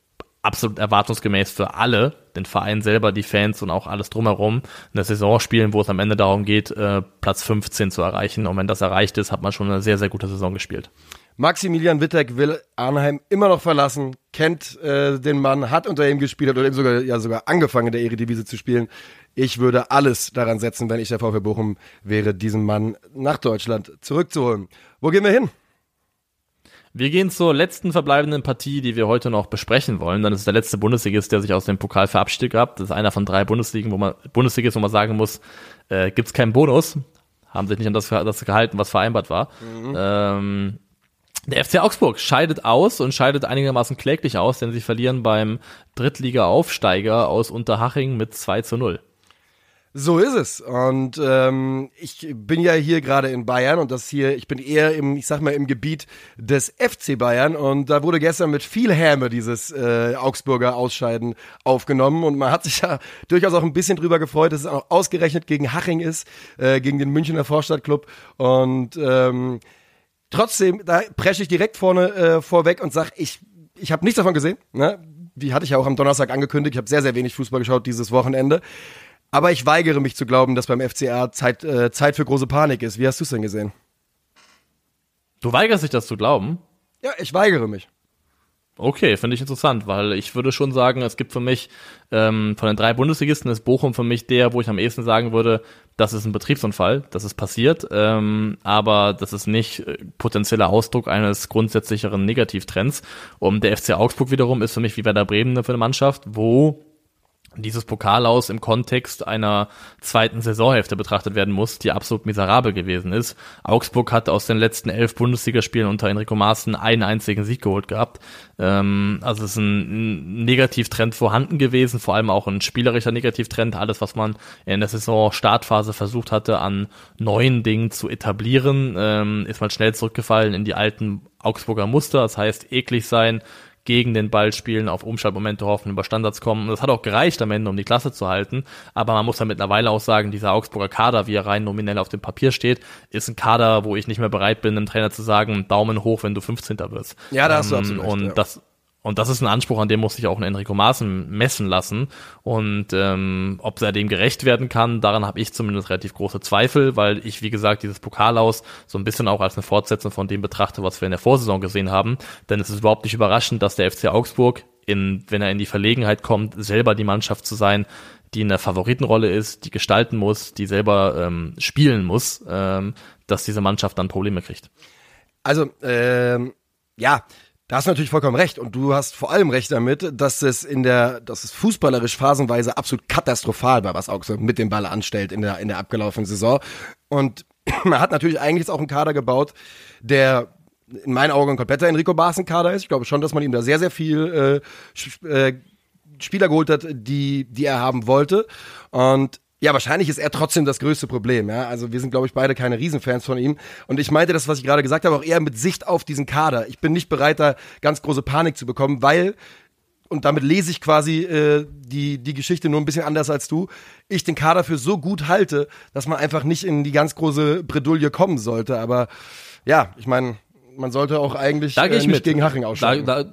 absolut erwartungsgemäß für alle, den Verein selber, die Fans und auch alles drumherum, eine Saison spielen, wo es am Ende darum geht, äh, Platz 15 zu erreichen. Und wenn das erreicht ist, hat man schon eine sehr, sehr gute Saison gespielt. Maximilian Wittek will Arnheim immer noch verlassen, kennt äh, den Mann, hat unter ihm gespielt oder eben sogar, ja, sogar angefangen, in der Eredivisie zu spielen. Ich würde alles daran setzen, wenn ich der VfB Bochum wäre, diesen Mann nach Deutschland zurückzuholen. Wo gehen wir hin? Wir gehen zur letzten verbleibenden Partie, die wir heute noch besprechen wollen. Dann ist es der letzte Bundesligist, der sich aus dem Pokal verabschiedet gehabt. Das ist einer von drei Bundesligen, wo man Bundesligist, wo man sagen muss, äh, gibt es keinen Bonus. Haben sich nicht an das, das gehalten, was vereinbart war. Mhm. Ähm, der FC Augsburg scheidet aus und scheidet einigermaßen kläglich aus, denn sie verlieren beim Drittliga-Aufsteiger aus Unterhaching mit 2 zu 0. So ist es. Und ähm, ich bin ja hier gerade in Bayern und das hier, ich bin eher im, ich sag mal, im Gebiet des FC Bayern und da wurde gestern mit viel Häme dieses äh, Augsburger Ausscheiden aufgenommen und man hat sich ja durchaus auch ein bisschen drüber gefreut, dass es auch ausgerechnet gegen Haching ist, äh, gegen den Münchner Vorstadtclub und ähm, trotzdem, da presche ich direkt vorne äh, vorweg und sag, ich, ich habe nichts davon gesehen. Ne? Die hatte ich ja auch am Donnerstag angekündigt. Ich habe sehr, sehr wenig Fußball geschaut dieses Wochenende. Aber ich weigere mich zu glauben, dass beim FCA Zeit, äh, Zeit für große Panik ist. Wie hast du es denn gesehen? Du weigerst dich das zu glauben? Ja, ich weigere mich. Okay, finde ich interessant, weil ich würde schon sagen, es gibt für mich ähm, von den drei Bundesligisten ist Bochum für mich der, wo ich am ehesten sagen würde, das ist ein Betriebsunfall, das ist passiert, ähm, aber das ist nicht äh, potenzieller Ausdruck eines grundsätzlicheren Negativtrends. Und der FC Augsburg wiederum ist für mich wie Werder Bremen für eine Mannschaft, wo dieses Pokal aus im Kontext einer zweiten Saisonhälfte betrachtet werden muss, die absolut miserabel gewesen ist. Augsburg hat aus den letzten elf Bundesligaspielen unter Enrico Maaßen einen einzigen Sieg geholt gehabt. Ähm, also es ist ein Negativtrend vorhanden gewesen, vor allem auch ein spielerischer Negativtrend. Alles, was man in der Saison-Startphase versucht hatte, an neuen Dingen zu etablieren, ähm, ist mal schnell zurückgefallen in die alten Augsburger Muster. Das heißt, eklig sein, gegen den Ball spielen, auf Umschaltmomente hoffen, über Standards kommen. Und das hat auch gereicht am Ende, um die Klasse zu halten. Aber man muss ja mittlerweile auch sagen, dieser Augsburger Kader, wie er rein nominell auf dem Papier steht, ist ein Kader, wo ich nicht mehr bereit bin, dem Trainer zu sagen, Daumen hoch, wenn du 15. wirst. Ja, da hast du ähm, absolut recht, Und ja. das, und das ist ein Anspruch, an dem muss sich auch ein Enrico Maaßen messen lassen. Und ähm, ob er dem gerecht werden kann, daran habe ich zumindest relativ große Zweifel, weil ich, wie gesagt, dieses Pokalaus so ein bisschen auch als eine Fortsetzung von dem betrachte, was wir in der Vorsaison gesehen haben. Denn es ist überhaupt nicht überraschend, dass der FC Augsburg, in, wenn er in die Verlegenheit kommt, selber die Mannschaft zu sein, die in der Favoritenrolle ist, die gestalten muss, die selber ähm, spielen muss, ähm, dass diese Mannschaft dann Probleme kriegt. Also, ähm, ja, da hast du natürlich vollkommen recht und du hast vor allem recht damit, dass es in der, dass es fußballerisch phasenweise absolut katastrophal war, was Augsburg mit dem Ball anstellt in der in der abgelaufenen Saison. Und man hat natürlich eigentlich jetzt auch einen Kader gebaut, der in meinen Augen ein kompletter Enrico Baaßen Kader ist. Ich glaube schon, dass man ihm da sehr sehr viel äh, äh, Spieler geholt hat, die die er haben wollte und ja, wahrscheinlich ist er trotzdem das größte Problem. Ja? Also wir sind, glaube ich, beide keine Riesenfans von ihm. Und ich meinte das, was ich gerade gesagt habe, auch eher mit Sicht auf diesen Kader. Ich bin nicht bereit, da ganz große Panik zu bekommen, weil und damit lese ich quasi äh, die, die Geschichte nur ein bisschen anders als du, ich den Kader für so gut halte, dass man einfach nicht in die ganz große Bredouille kommen sollte. Aber ja, ich meine, man sollte auch eigentlich da äh, nicht mit. gegen Haching aussteigen. Da, da,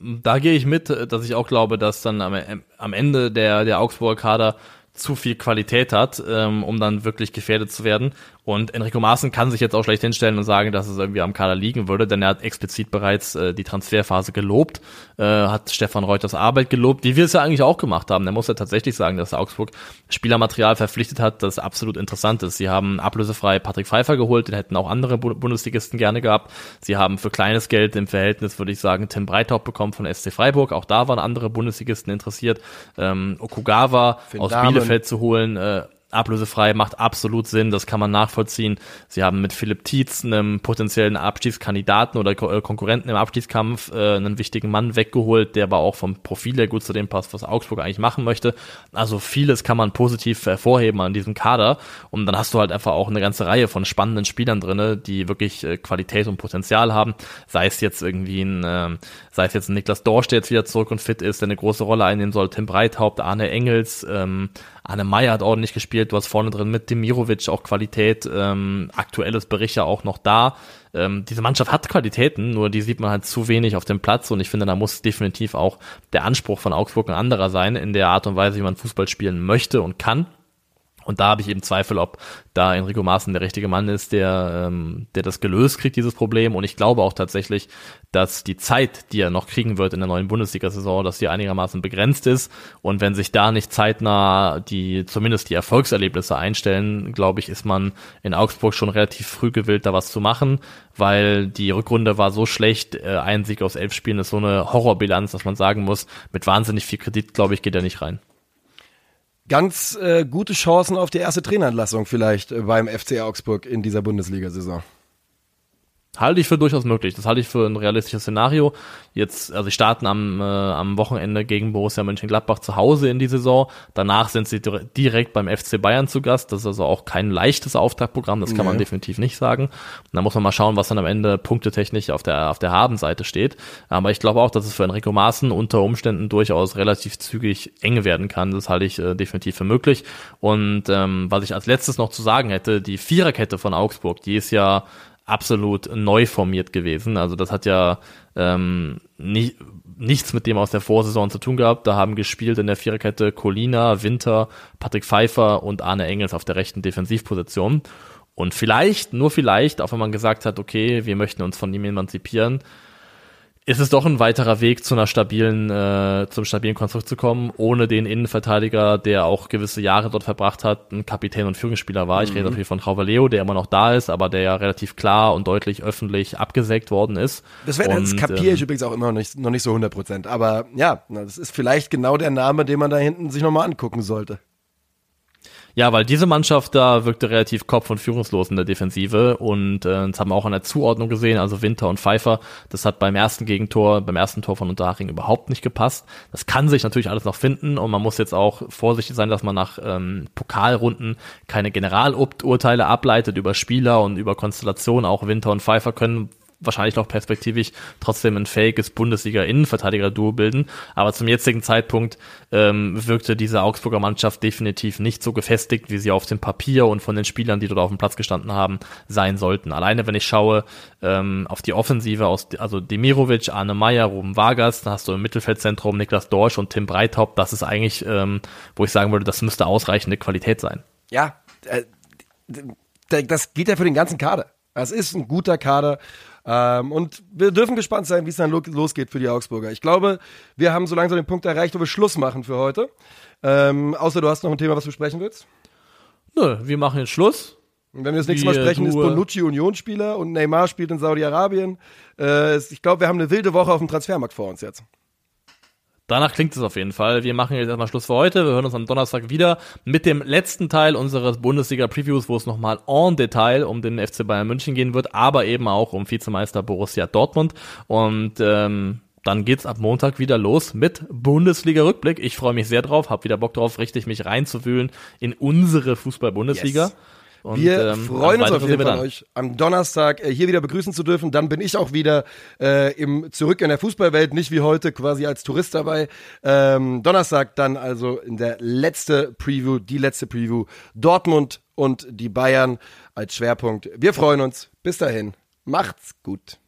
da gehe ich mit, dass ich auch glaube, dass dann am, am Ende der, der Augsburger Kader zu viel Qualität hat, ähm, um dann wirklich gefährdet zu werden. Und Enrico Maaßen kann sich jetzt auch schlecht hinstellen und sagen, dass es irgendwie am Kader liegen würde, denn er hat explizit bereits äh, die Transferphase gelobt, äh, hat Stefan Reuters Arbeit gelobt, wie wir es ja eigentlich auch gemacht haben. Er muss ja tatsächlich sagen, dass Augsburg Spielermaterial verpflichtet hat, das absolut interessant ist. Sie haben ablösefrei Patrick Pfeiffer geholt, den hätten auch andere Bundesligisten gerne gehabt. Sie haben für kleines Geld im Verhältnis, würde ich sagen, Tim Breithaupt bekommen von SC Freiburg. Auch da waren andere Bundesligisten interessiert. Ähm, Okugawa Finn aus Damen. Bielefeld zu holen, äh, ablösefrei macht absolut Sinn, das kann man nachvollziehen. Sie haben mit Philipp Tietz, einem potenziellen Abstiegskandidaten oder äh, Konkurrenten im Abstiegskampf, äh, einen wichtigen Mann weggeholt, der aber auch vom Profil her gut zu dem passt, was Augsburg eigentlich machen möchte. Also vieles kann man positiv hervorheben an diesem Kader und dann hast du halt einfach auch eine ganze Reihe von spannenden Spielern drinne, die wirklich äh, Qualität und Potenzial haben. Sei es jetzt irgendwie ein, äh, sei es jetzt ein Niklas Dorsch, der jetzt wieder zurück und fit ist, der eine große Rolle einnehmen soll, Tim Breithaupt, Arne Engels, ähm, Arne Meyer hat ordentlich gespielt, du hast vorne drin mit Demirovic auch Qualität, ähm, aktuelles Bericht ja auch noch da. Ähm, diese Mannschaft hat Qualitäten, nur die sieht man halt zu wenig auf dem Platz und ich finde, da muss definitiv auch der Anspruch von Augsburg ein anderer sein in der Art und Weise, wie man Fußball spielen möchte und kann. Und da habe ich eben Zweifel, ob da Enrico Maaßen der richtige Mann ist, der, ähm, der das gelöst kriegt, dieses Problem. Und ich glaube auch tatsächlich, dass die Zeit, die er noch kriegen wird in der neuen Bundesliga-Saison, dass die einigermaßen begrenzt ist. Und wenn sich da nicht zeitnah die, zumindest die Erfolgserlebnisse einstellen, glaube ich, ist man in Augsburg schon relativ früh gewillt, da was zu machen, weil die Rückrunde war so schlecht. Äh, ein Sieg aus elf Spielen ist so eine Horrorbilanz, dass man sagen muss, mit wahnsinnig viel Kredit, glaube ich, geht er nicht rein ganz äh, gute Chancen auf die erste Trainerentlassung vielleicht äh, beim FC Augsburg in dieser Bundesliga-Saison. Halte ich für durchaus möglich. Das halte ich für ein realistisches Szenario. Jetzt, also sie starten am, äh, am Wochenende gegen Borussia Mönchengladbach zu Hause in die Saison. Danach sind sie direkt beim FC Bayern zu Gast. Das ist also auch kein leichtes Auftaktprogramm. Das kann nee. man definitiv nicht sagen. Und da muss man mal schauen, was dann am Ende punktetechnisch auf der, auf der Habenseite steht. Aber ich glaube auch, dass es für Enrico Maaßen unter Umständen durchaus relativ zügig eng werden kann. Das halte ich äh, definitiv für möglich. Und ähm, was ich als letztes noch zu sagen hätte, die Viererkette von Augsburg, die ist ja absolut neu formiert gewesen. Also das hat ja ähm, nicht, nichts mit dem aus der Vorsaison zu tun gehabt. Da haben gespielt in der Viererkette Colina, Winter, Patrick Pfeiffer und Arne Engels auf der rechten Defensivposition. Und vielleicht, nur vielleicht, auch wenn man gesagt hat, okay, wir möchten uns von ihm emanzipieren, ist es doch ein weiterer Weg zu einer stabilen, äh, zum stabilen Konstrukt zu kommen, ohne den Innenverteidiger, der auch gewisse Jahre dort verbracht hat, ein Kapitän und Führungsspieler war. Mhm. Ich rede mhm. natürlich von Trauvaleo, der immer noch da ist, aber der ja relativ klar und deutlich öffentlich abgesägt worden ist. Das, wär, das kapiere ich ähm, übrigens auch immer noch nicht, noch nicht so 100 Prozent. Aber ja, das ist vielleicht genau der Name, den man da hinten sich nochmal angucken sollte. Ja, weil diese Mannschaft da wirkte relativ kopf- und führungslos in der Defensive und äh, das haben wir auch an der Zuordnung gesehen, also Winter und Pfeiffer, das hat beim ersten Gegentor, beim ersten Tor von Unterhaching überhaupt nicht gepasst. Das kann sich natürlich alles noch finden und man muss jetzt auch vorsichtig sein, dass man nach ähm, Pokalrunden keine Generalurteile ableitet über Spieler und über Konstellationen. Auch Winter und Pfeiffer können wahrscheinlich noch perspektivisch trotzdem ein fähiges Bundesliga-Innenverteidiger-Duo bilden. Aber zum jetzigen Zeitpunkt ähm, wirkte diese Augsburger Mannschaft definitiv nicht so gefestigt, wie sie auf dem Papier und von den Spielern, die dort auf dem Platz gestanden haben, sein sollten. Alleine wenn ich schaue ähm, auf die Offensive aus, also Demirovic, Arne Meyer, Ruben Vargas, dann hast du im Mittelfeldzentrum Niklas Dorsch und Tim Breithaupt. Das ist eigentlich, ähm, wo ich sagen würde, das müsste ausreichende Qualität sein. Ja, äh, das geht ja für den ganzen Kader. Das ist ein guter Kader. Ähm, und wir dürfen gespannt sein, wie es dann lo losgeht für die Augsburger. Ich glaube, wir haben so langsam den Punkt erreicht, wo wir Schluss machen für heute. Ähm, außer du hast noch ein Thema, was du sprechen willst? Nö, wir machen jetzt Schluss. Und wenn wir das nächste Mal sprechen, ist Bonucci Unionsspieler und Neymar spielt in Saudi-Arabien. Äh, ich glaube, wir haben eine wilde Woche auf dem Transfermarkt vor uns jetzt. Danach klingt es auf jeden Fall. Wir machen jetzt erstmal Schluss für heute. Wir hören uns am Donnerstag wieder mit dem letzten Teil unseres Bundesliga-Previews, wo es nochmal en Detail um den FC Bayern München gehen wird, aber eben auch um Vizemeister Borussia Dortmund. Und ähm, dann geht's ab Montag wieder los mit Bundesliga-Rückblick. Ich freue mich sehr drauf, habe wieder Bock drauf, richtig mich reinzuwühlen in unsere Fußball-Bundesliga. Yes. Und, wir ähm, freuen uns auf jeden Fall, euch am Donnerstag äh, hier wieder begrüßen zu dürfen. Dann bin ich auch wieder äh, im zurück in der Fußballwelt, nicht wie heute quasi als Tourist dabei. Ähm, Donnerstag dann also in der letzte Preview, die letzte Preview Dortmund und die Bayern als Schwerpunkt. Wir freuen uns. Bis dahin, macht's gut.